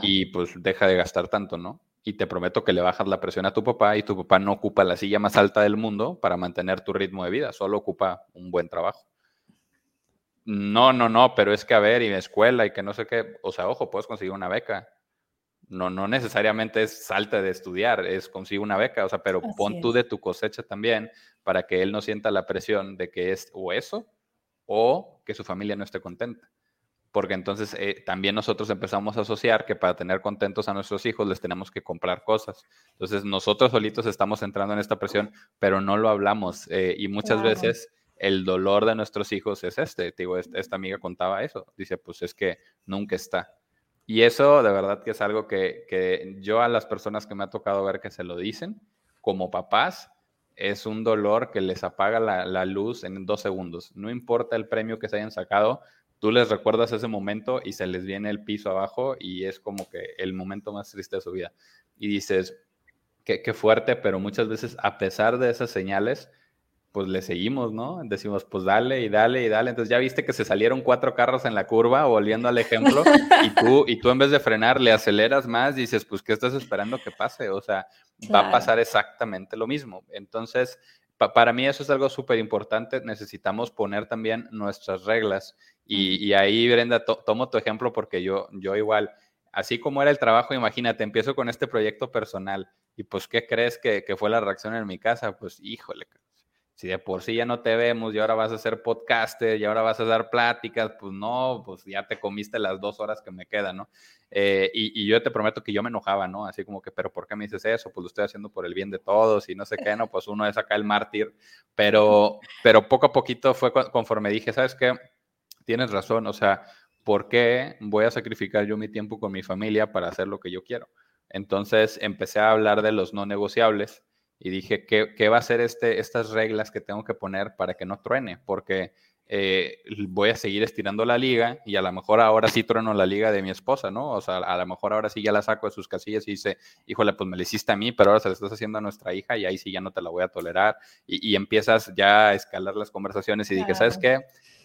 y pues deja de gastar tanto, ¿no? Y te prometo que le bajas la presión a tu papá y tu papá no ocupa la silla más alta del mundo para mantener tu ritmo de vida, solo ocupa un buen trabajo. No, no, no, pero es que a ver, y escuela y que no sé qué, o sea, ojo, puedes conseguir una beca. No, no necesariamente es salte de estudiar, es conseguir una beca, o sea, pero pon tú de tu cosecha también para que él no sienta la presión de que es o eso o que su familia no esté contenta. Porque entonces eh, también nosotros empezamos a asociar que para tener contentos a nuestros hijos les tenemos que comprar cosas. Entonces nosotros solitos estamos entrando en esta presión, pero no lo hablamos. Eh, y muchas veces el dolor de nuestros hijos es este. Digo, esta amiga contaba eso. Dice, pues es que nunca está. Y eso de verdad que es algo que, yo a las personas que me ha tocado ver que se lo dicen, como papás es un dolor que les apaga la, luz en dos segundos. No importa el premio que se hayan sacado, tú les recuerdas ese momento y se les viene el piso abajo y es como que el momento más triste de su vida. Y dices, qué, qué fuerte, pero muchas veces a pesar de esas señales, pues le seguimos, ¿no? Decimos, pues dale y dale y dale. Entonces ya viste que se salieron cuatro carros en la curva, volviendo al ejemplo, y tú, y tú en vez de frenar le aceleras más, y dices, pues, ¿qué estás esperando que pase? O sea, va a pasar exactamente lo mismo. Entonces, para mí eso es algo súper importante. Necesitamos poner también nuestras reglas. Y, ahí, Brenda, tomo tu ejemplo porque yo, yo igual, así como era el trabajo, imagínate, empiezo con este proyecto personal. Y pues, ¿qué crees que, que fue la reacción en mi casa? Pues, híjole, si de por sí ya no te vemos y ahora vas a hacer podcaster y ahora vas a dar pláticas, pues no, pues ya te comiste las dos horas que me quedan, ¿no? Eh, y, yo te prometo que yo me enojaba, ¿no? Así como que, pero ¿por qué me dices eso? Pues lo estoy haciendo por el bien de todos y no sé qué, ¿no? Pues uno es acá el mártir, pero, pero poco a poquito fue conforme dije, ¿sabes qué? Tienes razón, o sea, ¿por qué voy a sacrificar yo mi tiempo con mi familia para hacer lo que yo quiero? Entonces empecé a hablar de los no negociables y dije, ¿qué, ¿qué, va a ser este, estas reglas que tengo que poner para que no truene? Porque eh, voy a seguir estirando la liga y a lo mejor ahora sí trueno la liga de mi esposa, ¿no? O sea, a lo mejor ahora sí ya la saco de sus casillas y dice, híjole, pues me la hiciste a mí, pero ahora se la estás haciendo a nuestra hija y ahí sí ya no te la voy a tolerar. Y, y empiezas ya a escalar las conversaciones y dije, ¿sabes qué?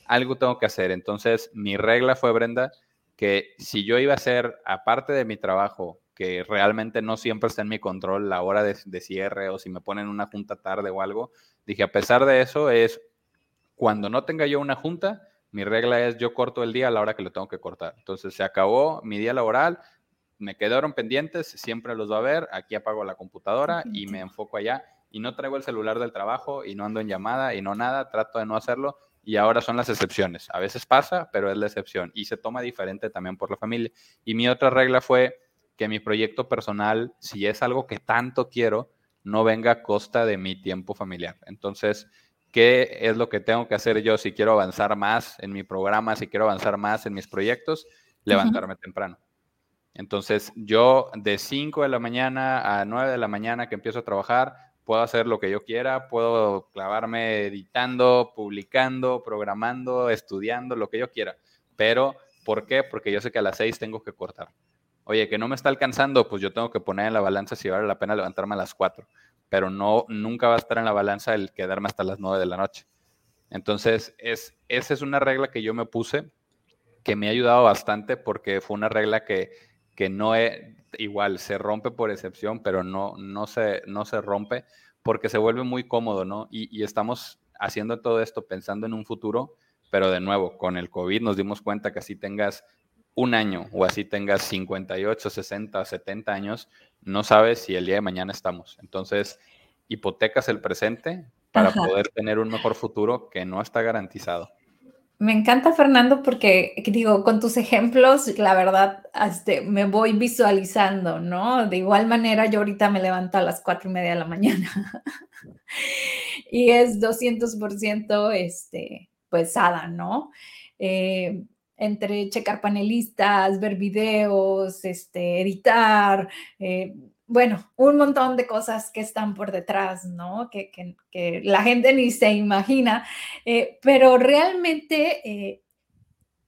Algo tengo que hacer. Entonces, mi regla fue, Brenda, que si yo iba a hacer, aparte de mi trabajo, que realmente no siempre está en mi control la hora de, cierre o si me ponen una junta tarde o algo. Dije, a pesar de eso, es cuando no tenga yo una junta, mi regla es yo corto el día a la hora que lo tengo que cortar. Entonces se acabó mi día laboral, me quedaron pendientes, siempre los va a ver, aquí apago la computadora y me enfoco allá y no traigo el celular del trabajo y no ando en llamada y no nada, trato de no hacerlo y ahora son las excepciones. A veces pasa, pero es la excepción y se toma diferente también por la familia. Y mi otra regla fue que mi proyecto personal, si es algo que tanto quiero, no venga a costa de mi tiempo familiar. Entonces, ¿qué es lo que tengo que hacer yo si quiero avanzar más en mi programa, si quiero avanzar más en mis proyectos? Levantarme temprano. Entonces, yo de 5 de la mañana a 9 de la mañana que empiezo a trabajar, puedo hacer lo que yo quiera, puedo clavarme editando, publicando, programando, estudiando, lo que yo quiera. Pero, ¿por qué? Porque yo sé que a las 6 tengo que cortar oye, que no me está alcanzando, pues yo tengo que poner en la balanza si vale la pena levantarme a las 4, pero no, nunca va a estar en la balanza el quedarme hasta las 9 de la noche. Entonces, es, esa es una regla que yo me puse que me ha ayudado bastante porque fue una regla que, que no es igual, se rompe por excepción, pero no, no, se, no se rompe porque se vuelve muy cómodo, ¿no? Y, y estamos haciendo todo esto pensando en un futuro, pero de nuevo, con el COVID nos dimos cuenta que así tengas un año o así tengas 58, 60, 70 años, no sabes si el día de mañana estamos. Entonces, hipotecas el presente para poder tener un mejor futuro que no está garantizado. Me encanta, Fernando, porque digo, con tus ejemplos, la verdad, este, me voy visualizando, ¿no? De igual manera, yo ahorita me levanto a las cuatro y media de la mañana y es 200% este, pesada, ¿no? Eh, entre checar panelistas, ver videos, este, editar, eh, bueno, un montón de cosas que están por detrás, ¿no? Que, la gente ni se imagina, eh, pero realmente eh,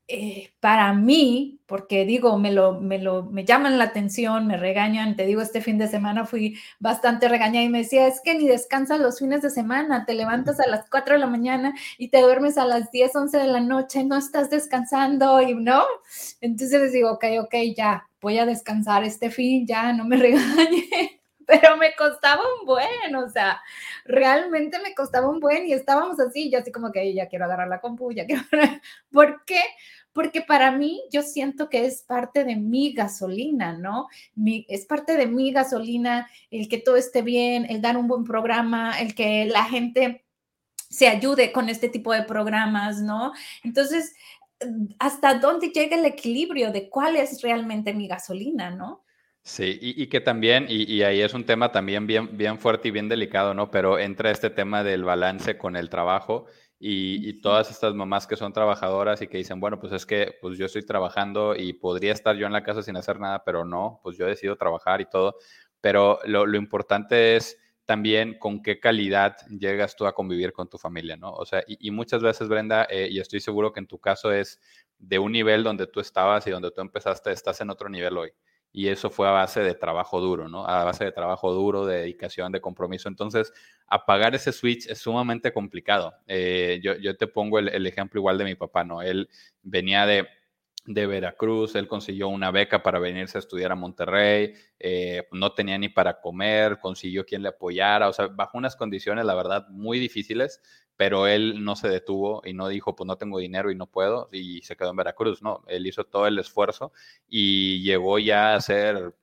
eh, para mí, porque digo, me lo, me lo, me llaman la atención, me regañan, te digo, este fin de semana fui bastante regañada y me decía, es que ni descansas los fines de semana, te levantas a las 4 de la mañana y te duermes a las 10, 11 de la noche, no estás descansando y no. Entonces les digo, ok, ok, ya, voy a descansar este fin, ya, no me regañe pero me costaba un buen, o sea, realmente me costaba un buen y estábamos así, yo así como que ya quiero agarrar la compu, ya quiero... ¿Por qué? Porque para mí yo siento que es parte de mi gasolina, ¿no? Mi, es parte de mi gasolina el que todo esté bien, el dar un buen programa, el que la gente se ayude con este tipo de programas, ¿no? Entonces, ¿hasta dónde llega el equilibrio de cuál es realmente mi gasolina, ¿no? Sí, y, que también, y, ahí es un tema también bien, bien fuerte y bien delicado, ¿no? Pero entra este tema del balance con el trabajo y, todas estas mamás que son trabajadoras y que dicen, bueno, pues es que pues yo estoy trabajando y podría estar yo en la casa sin hacer nada, pero no, pues yo decido trabajar y todo. Pero lo, lo importante es también con qué calidad llegas tú a convivir con tu familia, ¿no? O sea, y, muchas veces, Brenda, eh, y estoy seguro que en tu caso es de un nivel donde tú estabas y donde tú empezaste, estás en otro nivel hoy. Y eso fue a base de trabajo duro, ¿no? A base de trabajo duro, de dedicación, de compromiso. Entonces, apagar ese switch es sumamente complicado. Eh, yo, te pongo el ejemplo igual de mi papá, ¿no? Él venía de de Veracruz, él consiguió una beca para venirse a estudiar a Monterrey, eh, no tenía ni para comer, consiguió quien le apoyara, o sea, bajo unas condiciones, la verdad, muy difíciles, pero él no se detuvo y no dijo, pues no tengo dinero y no puedo, y se quedó en Veracruz, no, él hizo todo el esfuerzo y llegó ya a ser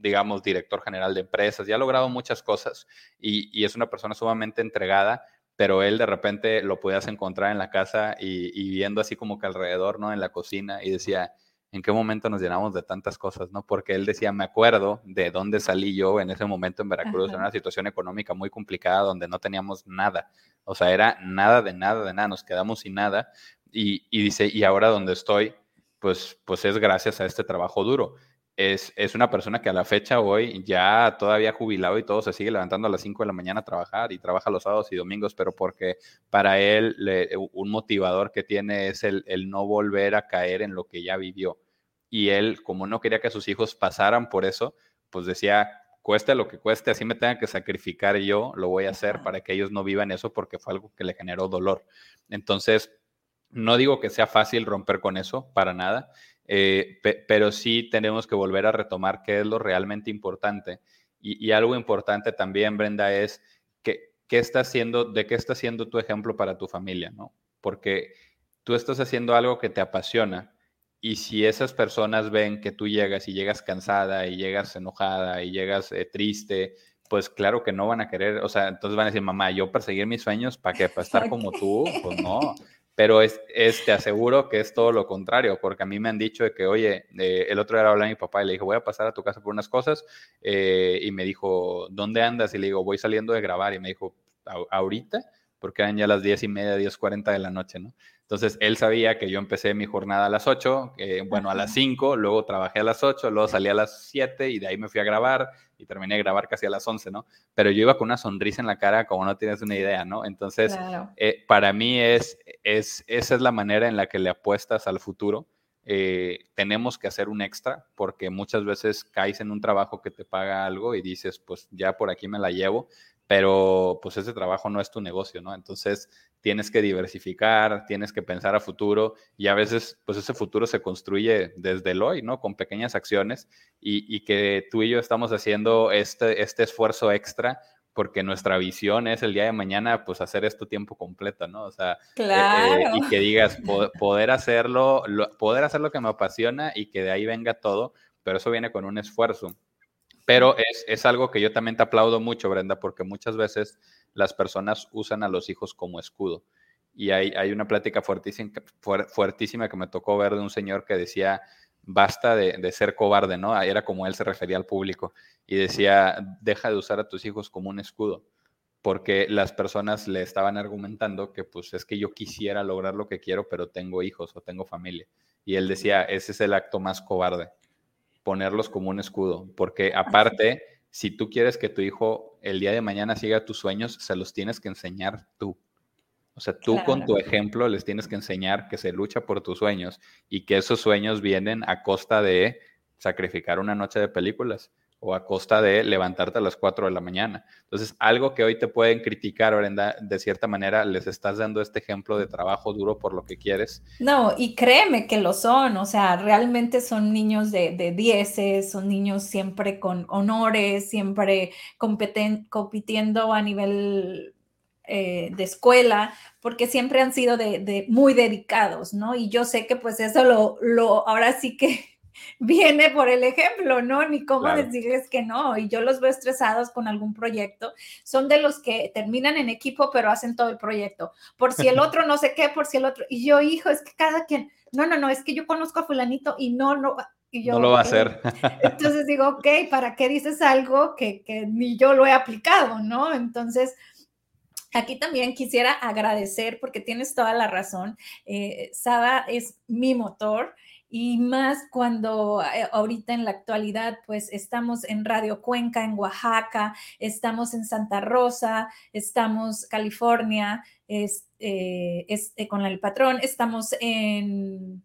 digamos, director general de empresas, ya ha logrado muchas cosas y, y es una persona sumamente entregada, pero él de repente lo podías encontrar en la casa y, viendo así como que alrededor, ¿no? En la cocina y decía, ¿en qué momento nos llenamos de tantas cosas, ¿no? Porque él decía, me acuerdo de dónde salí yo en ese momento en Veracruz, en una situación económica muy complicada donde no teníamos nada, o sea, era nada de nada de nada, nos quedamos sin nada y, y dice, y ahora donde estoy, pues, pues es gracias a este trabajo duro es, una persona que a la fecha hoy ya todavía jubilado y todo se sigue levantando a las 5 de la mañana a trabajar y trabaja los sábados y domingos, pero porque para él un motivador que tiene es el, no volver a caer en lo que ya vivió. Y él, como no quería que sus hijos pasaran por eso, pues decía, cueste lo que cueste, así me tenga que sacrificar yo, lo voy a hacer para que ellos no vivan eso porque fue algo que le generó dolor. Entonces, no digo que sea fácil romper con eso, para nada. Eh, pero sí tenemos que volver a retomar qué es lo realmente importante. Y, algo importante también, Brenda, es que, qué está haciendo, de qué está haciendo tu ejemplo para tu familia, ¿no? Porque tú estás haciendo algo que te apasiona y si esas personas ven que tú llegas y llegas cansada y llegas enojada y llegas eh, triste, pues claro que no van a querer, o sea, entonces van a decir, mamá, yo perseguir mis sueños, ¿para qué? ¿Para estar como tú? Pues no pero es, te aseguro que es todo lo contrario, porque a mí me han dicho de que, oye, eh, el otro día hablé a mi papá y le dije, voy a pasar a tu casa por unas cosas, eh, y me dijo, ¿dónde andas? Y le digo, voy saliendo de grabar, y me dijo, ¿ahorita? Porque eran ya las diez y media, diez cuarenta de la noche, ¿no? Entonces, él sabía que yo empecé mi jornada a las 8, bueno, a las 5, luego trabajé a las 8, luego salí a las 7 y de ahí me fui a grabar y terminé de grabar casi a las 11, ¿no? Pero yo iba con una sonrisa en la cara como no tienes una idea, ¿no? Entonces, eh, para mí es, es, esa es la manera en la que le apuestas al futuro. Eh, tenemos que hacer un extra porque muchas veces caes en un trabajo que te paga algo y dices, pues ya por aquí me la llevo, pero pues ese trabajo no es tu negocio, ¿no? Entonces tienes que diversificar, tienes que pensar a futuro y a veces pues ese futuro se construye desde el hoy, ¿no? Con pequeñas acciones y, que tú y yo estamos haciendo este, este esfuerzo extra porque nuestra visión es el día de mañana, pues hacer esto tiempo completo, ¿no? O sea, eh, eh, y que digas, poder hacerlo, poder hacer lo que me apasiona y que de ahí venga todo, pero eso viene con un esfuerzo. Pero es, algo que yo también te aplaudo mucho, Brenda, porque muchas veces las personas usan a los hijos como escudo. Y hay, hay una plática fuertísima, fuertísima que me tocó ver de un señor que decía, basta de, ser cobarde, ¿no? Era como él se refería al público y decía, deja de usar a tus hijos como un escudo, porque las personas le estaban argumentando que pues es que yo quisiera lograr lo que quiero, pero tengo hijos o tengo familia. Y él decía, ese es el acto más cobarde ponerlos como un escudo, porque aparte, si tú quieres que tu hijo el día de mañana siga tus sueños, se los tienes que enseñar tú. O sea, tú con tu ejemplo les tienes que enseñar que se lucha por tus sueños y que esos sueños vienen a costa de sacrificar una noche de películas o a costa de levantarte a las 4 de la mañana. Entonces, algo que hoy te pueden criticar, Brenda, de cierta manera les estás dando este ejemplo de trabajo duro por lo que quieres. No, y créeme que lo son, o sea, realmente son niños de, de dieces, son niños siempre con honores, siempre compitiendo a nivel eh, de escuela, porque siempre han sido de, muy dedicados, ¿no? Y yo sé que pues eso lo, lo ahora sí que viene por el ejemplo, ¿no? Ni cómo decirles que no. Y yo los veo estresados con algún proyecto. Son de los que terminan en equipo, pero hacen todo el proyecto. Por si el otro no sé qué, por si el otro. Y yo, hijo, es que cada quien, no, no, no, es que yo conozco a fulanito y no, no. Y yo, no lo va a hacer. Entonces digo, ok, ¿para qué dices algo que, que ni yo lo he aplicado, ¿no? Entonces, Aquí también quisiera agradecer porque tienes toda la razón. Eh, Sada es mi motor y más cuando eh, ahorita en la actualidad pues estamos en Radio Cuenca, en Oaxaca, estamos en Santa Rosa, estamos California, eh, eh, con el patrón, estamos en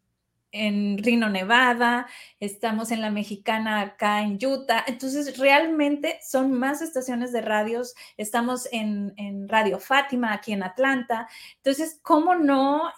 en Reno, Nevada, estamos en la mexicana acá en Utah. Entonces, realmente son más estaciones de radios. Estamos en, Radio Fátima aquí en Atlanta. Entonces, ¿cómo no?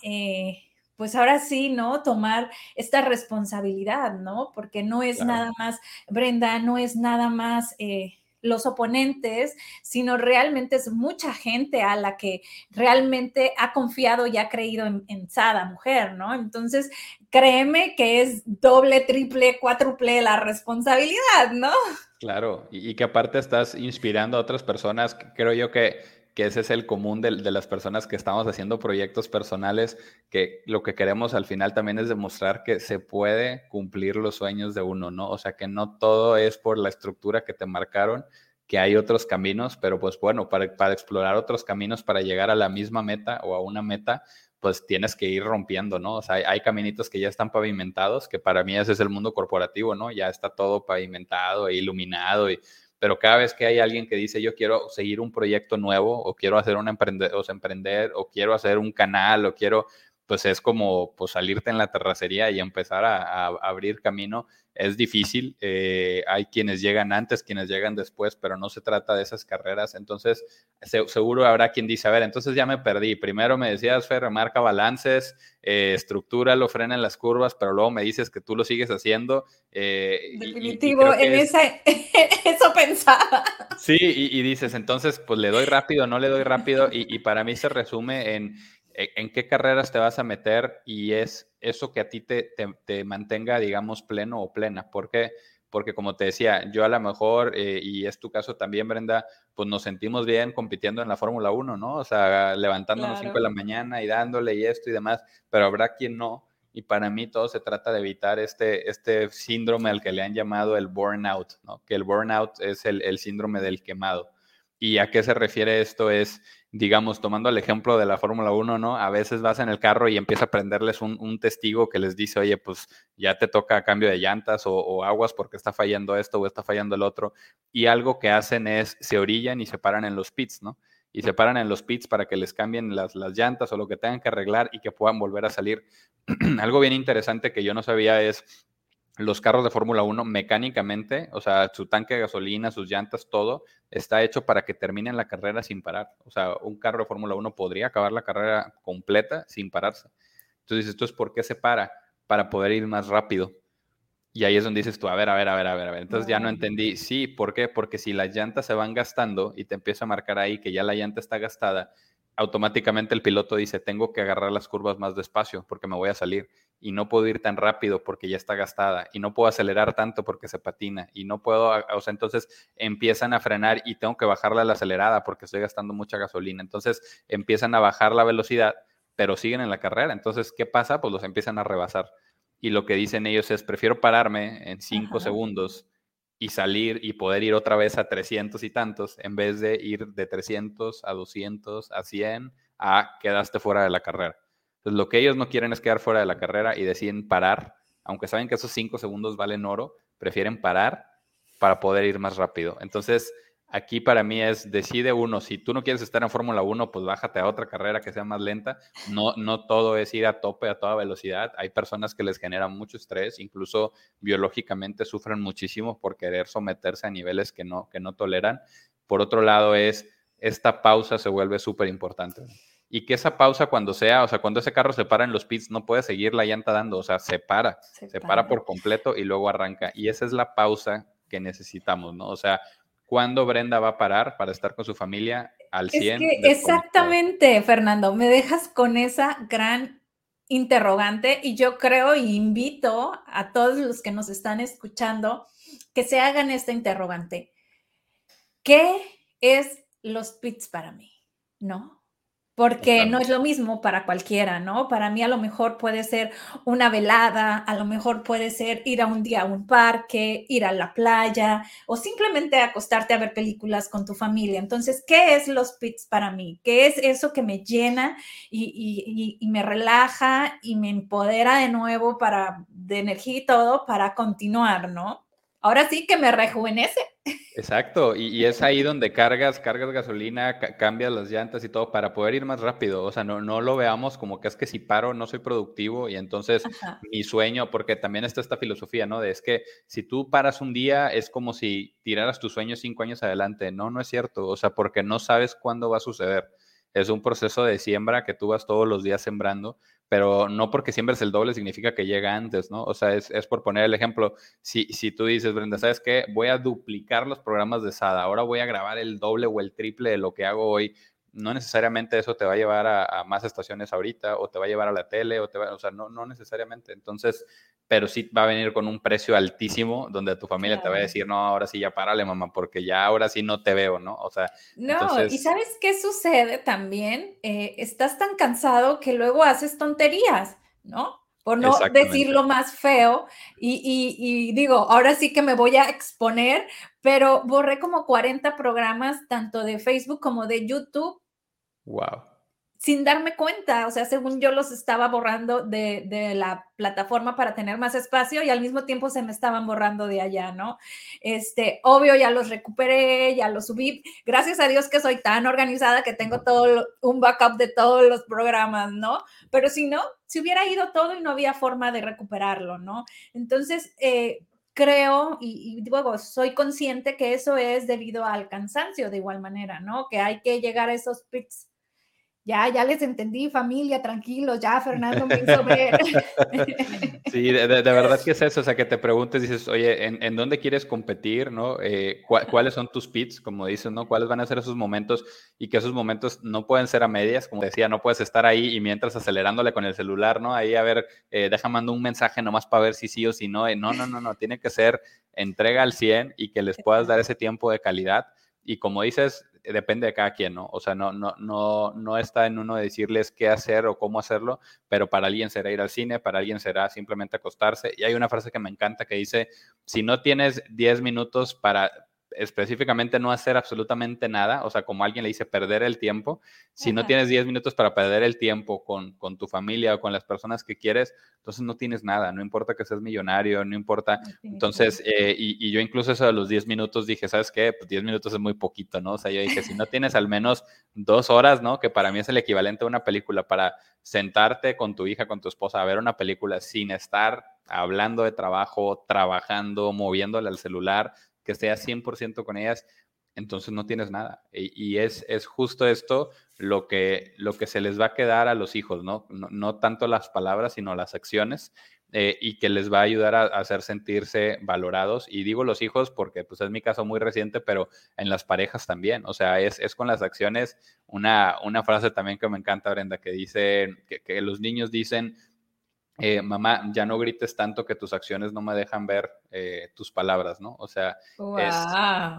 Pues ahora sí, ¿no? Tomar esta responsabilidad, ¿no? Porque no es nada más, Brenda, no es nada más... Eh, los oponentes, sino realmente es mucha gente a la que realmente ha confiado y ha creído en, en Sada Mujer, ¿no? Entonces, créeme que es doble, triple, cuádruple la responsabilidad, ¿no? Claro, y, que aparte estás inspirando a otras personas, creo yo que, que ese es el común de, las personas que estamos haciendo proyectos personales, que lo que queremos al final también es demostrar que se puede cumplir los sueños de uno, ¿no? O sea, que no todo es por la estructura que te marcaron, que hay otros caminos, pero pues bueno, para, para explorar otros caminos, para llegar a la misma meta o a una meta, pues tienes que ir rompiendo, ¿no? O sea, hay, caminitos que ya están pavimentados, que para mí ese es el mundo corporativo, ¿no? Ya está todo pavimentado e iluminado, y, pero cada vez que hay alguien que dice yo quiero seguir un proyecto nuevo o quiero hacer un emprender, o emprender o quiero hacer un canal o quiero, pues es como pues salirte en la terracería y empezar a abrir camino es difícil. Eh, hay quienes llegan antes, quienes llegan después, pero no se trata de esas carreras. Entonces, seguro habrá quien dice, a ver, entonces ya me perdí. Primero me decías, Fer, remarca balances, eh, estructura, lo frena en las curvas, pero luego me dices que tú lo sigues haciendo. Eh, Definitivo, en esa, eso pensaba. Sí, y, dices, entonces, pues le doy rápido, no le doy rápido, y para mí se resume en en qué carreras te vas a meter y es eso que a ti te, te, mantenga, digamos, pleno o plena. ¿Por qué? Porque como te decía, yo a lo mejor, eh, y es tu caso también, Brenda, pues nos sentimos bien compitiendo en la Fórmula 1, ¿no? O sea, levantándonos 5 de la mañana y dándole y esto y demás, pero habrá quien no. Y para mí todo se trata de evitar este, este síndrome al que le han llamado el burnout, ¿no? Que el burnout es el, el síndrome del quemado. ¿Y a qué se refiere esto? Es digamos, tomando el ejemplo de la Fórmula 1, ¿no? A veces vas en el carro y empieza a prenderles un, testigo que les dice, oye, pues ya te toca cambio de llantas o, aguas porque está fallando esto o está fallando el otro. Y algo que hacen es, se orillan y se paran en los pits, ¿no? Y se paran en los pits para que les cambien las, las llantas o lo que tengan que arreglar y que puedan volver a salir. algo bien interesante que yo no sabía es los carros de Fórmula 1 mecánicamente, o sea, su tanque de gasolina, sus llantas, todo está hecho para que terminen la carrera sin parar. O sea, un carro de Fórmula 1 podría acabar la carrera completa sin pararse. Entonces dices, ¿esto por qué se para? Para poder ir más rápido. Y ahí es donde dices tú, a ver, a ver, a ver, a ver, a ver. Entonces ya no entendí. Sí, ¿por qué? Porque si las llantas se van gastando y te empieza a marcar ahí que ya la llanta está gastada, automáticamente el piloto dice, tengo que agarrar las curvas más despacio porque me voy a salir y no puedo ir tan rápido porque ya está gastada y no puedo acelerar tanto porque se patina y no puedo, o sea, entonces empiezan a frenar y tengo que bajarle a la acelerada porque estoy gastando mucha gasolina. Entonces empiezan a bajar la velocidad, pero siguen en la carrera. Entonces, ¿qué pasa? Pues los empiezan a rebasar. Y lo que dicen ellos es, prefiero pararme en cinco segundos y salir y poder ir otra vez a 300 y tantos en vez de ir de 300 a 200 a 100 a quedaste fuera de la carrera. Lo que ellos no quieren es quedar fuera de la carrera y deciden parar, aunque saben que esos 5 segundos valen oro, prefieren parar para poder ir más rápido. Entonces, aquí para mí es, decide uno, si tú no quieres estar en Fórmula 1, pues bájate a otra carrera que sea más lenta. No, no todo es ir a tope, a toda velocidad. Hay personas que les genera mucho estrés, incluso biológicamente sufren muchísimo por querer someterse a niveles que no, que no toleran. Por otro lado es, esta pausa se vuelve súper importante. Y que esa pausa cuando sea, o sea, cuando ese carro se para en los pits, no puede seguir la llanta dando, o sea, se para, se, para por completo y luego arranca. Y esa es la pausa que necesitamos, ¿no? O sea, ¿Cuándo Brenda va a parar para estar con su familia al 100? exactamente, Fernando, me dejas con esa gran interrogante y yo creo y invito a todos los que nos están escuchando que se hagan esta interrogante. ¿Qué es los pits para mí? ¿No? Porque no es lo mismo para cualquiera, ¿no? Para mí a lo mejor puede ser una velada, a lo mejor puede ser ir a un día a un parque, ir a la playa o simplemente acostarte a ver películas con tu familia. Entonces, ¿qué es los pits para mí? ¿Qué es eso que me llena y, y me relaja y me empodera de nuevo para, de energía y todo para continuar, ¿no? Ahora sí que me rejuvenece. Exacto, y, es ahí donde cargas, cargas gasolina, cambias las llantas y todo para poder ir más rápido. O sea, no, no lo veamos como que es que si paro no soy productivo y entonces mi sueño, porque también está esta filosofía, ¿no? De es que si tú paras un día es como si tiraras tu sueño cinco años adelante. No, no es cierto. O sea, porque no sabes cuándo va a suceder. Es un proceso de siembra que tú vas todos los días sembrando pero no porque siembres el doble significa que llega antes, ¿no? O sea, es, por poner el ejemplo, si, si tú dices, Brenda, ¿sabes qué? Voy a duplicar los programas de SADA, ahora voy a grabar el doble o el triple de lo que hago hoy, no necesariamente eso te va a llevar a, más estaciones ahorita, o te va a llevar a la tele, o te va, o sea, no, no necesariamente. Entonces, pero sí va a venir con un precio altísimo donde tu familia te va a decir, no, ahora sí ya párale, mamá, porque ya ahora sí no te veo, ¿no? O sea. No, y ¿sabes qué sucede también? Eh, estás tan cansado que luego haces tonterías, ¿no? Por no decirlo más feo. Y, y, digo, ahora sí que me voy a exponer, pero borré como 40 programas, tanto de Facebook como de YouTube. Wow sin darme cuenta, o sea, según yo los estaba borrando de, la plataforma para tener más espacio y al mismo tiempo se me estaban borrando de allá, ¿no? Este, obvio, ya los recuperé, ya los subí. Gracias a Dios que soy tan organizada que tengo todo un backup de todos los programas, ¿no? Pero si no, si hubiera ido todo y no había forma de recuperarlo, ¿no? Entonces, eh, creo y, y, luego soy consciente que eso es debido al cansancio de igual manera, ¿no? Que hay que llegar a esos picks ya, ya les entendí, familia, tranquilos, ya Fernando me hizo ver. Sí, de, verdad que es eso, o sea, que te preguntes, dices, oye, ¿en, dónde quieres competir, no? Eh, ¿Cuáles son tus pits, como dices, no? ¿Cuáles van a ser esos momentos? Y que esos momentos no pueden ser a medias, como decía, no puedes estar ahí y mientras acelerándole con el celular, ¿no? Ahí, a ver, eh, deja mando un mensaje nomás para ver si sí o si no. no, no, no, no, tiene que ser entrega al 100 y que les puedas dar ese tiempo de calidad. Y como dices, depende de cada quien, ¿no? O sea, no, no, no, no está en uno decirles qué hacer o cómo hacerlo, pero para alguien será ir al cine, para alguien será simplemente acostarse. Y hay una frase que me encanta que dice, si no tienes 10 minutos para específicamente no hacer absolutamente nada, o sea, como alguien le dice perder el tiempo, si no tienes 10 minutos para perder el tiempo con, con, tu familia o con las personas que quieres, entonces no tienes nada, no importa que seas millonario, no importa. Entonces, eh, y, y, yo incluso eso de los 10 minutos dije, ¿sabes qué? Pues 10 minutos es muy poquito, ¿no? O sea, yo dije, si no tienes al menos dos horas, ¿no? Que para mí es el equivalente a una película, para sentarte con tu hija, con tu esposa a ver una película sin estar hablando de trabajo, trabajando, moviéndole al celular, que sea 100% con ellas, entonces no tienes nada. Y, es, es, justo esto lo que, lo que se les va a quedar a los hijos, ¿no? No, tanto las palabras, sino las acciones, eh, y que les va a ayudar a, hacer sentirse valorados. Y digo los hijos porque pues es mi caso muy reciente, pero en las parejas también. O sea, es, es con las acciones una, una frase también que me encanta, Brenda, que dice, que, que los niños dicen, eh, mamá, ya no grites tanto que tus acciones no me dejan ver eh, tus palabras, ¿no? O sea,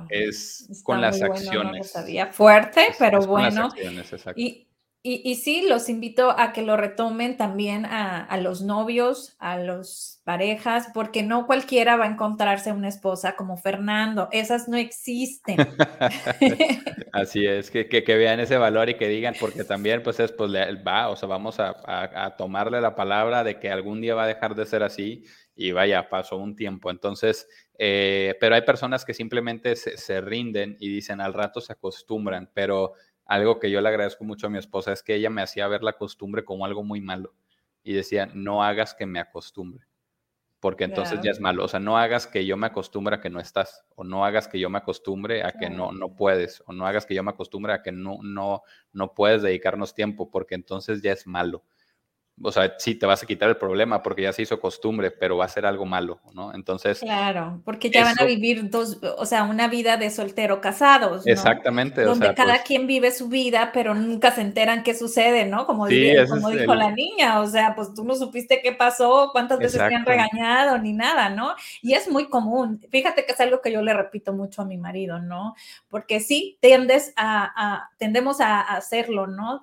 es, con las acciones. sabía. Fuerte, pero bueno. Y, y, sí, los invito a que lo retomen también a, los novios, a las parejas, porque no cualquiera va a encontrarse una esposa como Fernando. Esas no existen. Así es, que, vean ese valor y que digan, porque también pues es, pues va, o sea, vamos a, tomarle la palabra de que algún día va a dejar de ser así y vaya, pasó un tiempo. Entonces, eh, pero hay personas que simplemente se, se rinden y dicen al rato se acostumbran, pero algo que yo le agradezco mucho a mi esposa es que ella me hacía ver la costumbre como algo muy malo y decía, no hagas que me acostumbre, porque entonces ya es malo, o sea, no hagas que yo me acostumbre a que no estás, o no hagas que yo me acostumbre a que no, no puedes, o no hagas que yo me acostumbre a que no, no, no puedes dedicarnos tiempo, porque entonces ya es malo o sea, sí te vas a quitar el problema porque ya se hizo costumbre, pero va a ser algo malo, ¿no? Entonces. Claro, porque ya van a vivir dos, o sea, una vida de soltero casados. ¿no? Exactamente. Donde cada pues quien vive su vida, pero nunca se enteran qué sucede, ¿no? Como, como dijo la niña, o sea, pues tú no supiste qué pasó, cuántas veces te han regañado, ni nada, ¿no? Y es muy común. Fíjate que es algo que yo le repito mucho a mi marido, ¿no? Porque sí, tiendes a, a tendemos a hacerlo, ¿no?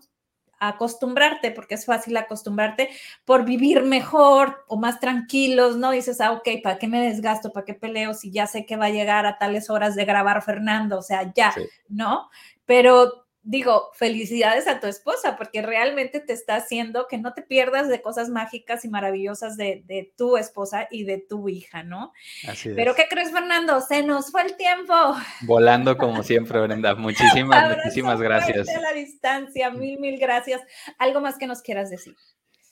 Acostumbrarte, porque es fácil acostumbrarte por vivir mejor o más tranquilos, ¿no? Dices, ah, ok, ¿para qué me desgasto? ¿Para qué peleo si ya sé que va a llegar a tales horas de grabar Fernando? O sea, ya, ¿no? Pero digo, felicidades a tu esposa, porque realmente te está haciendo que no te pierdas de cosas mágicas y maravillosas de, tu esposa y de tu hija, ¿no? Así es. Pero ¿qué crees, Fernando? Se nos fue el tiempo. Volando como siempre, Brenda. Muchísimas, muchísimas gracias. A la distancia, mil, mil gracias. ¿Algo más que nos quieras decir?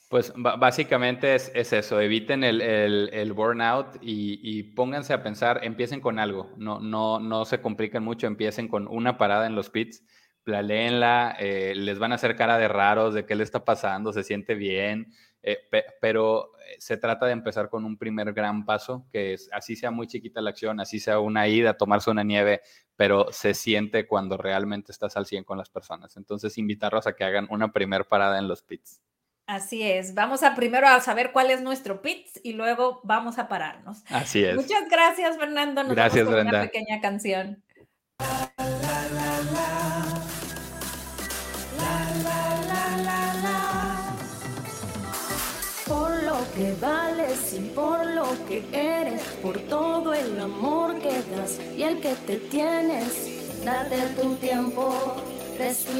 Pues básicamente es, eso, eviten el, burnout y, y, pónganse a pensar, empiecen con algo, no, no, no se compliquen mucho, empiecen con una parada en los pits planeenla, eh, les van a hacer cara de raros, de qué le está pasando, se siente bien, eh, pero eh, se trata de empezar con un primer gran paso, que es, así sea muy chiquita la acción, así sea una ida tomarse una nieve, pero se siente cuando realmente estás al 100 con las personas. Entonces, invitarlos a que hagan una primer parada en los pits. Así es, vamos a primero a saber cuál es nuestro pits y luego vamos a pararnos. Así es. Muchas gracias, Fernando. Nos gracias, vamos con Una pequeña canción. Que vales y por lo que eres, por todo el amor que das y el que te tienes. Date tu tiempo, respira.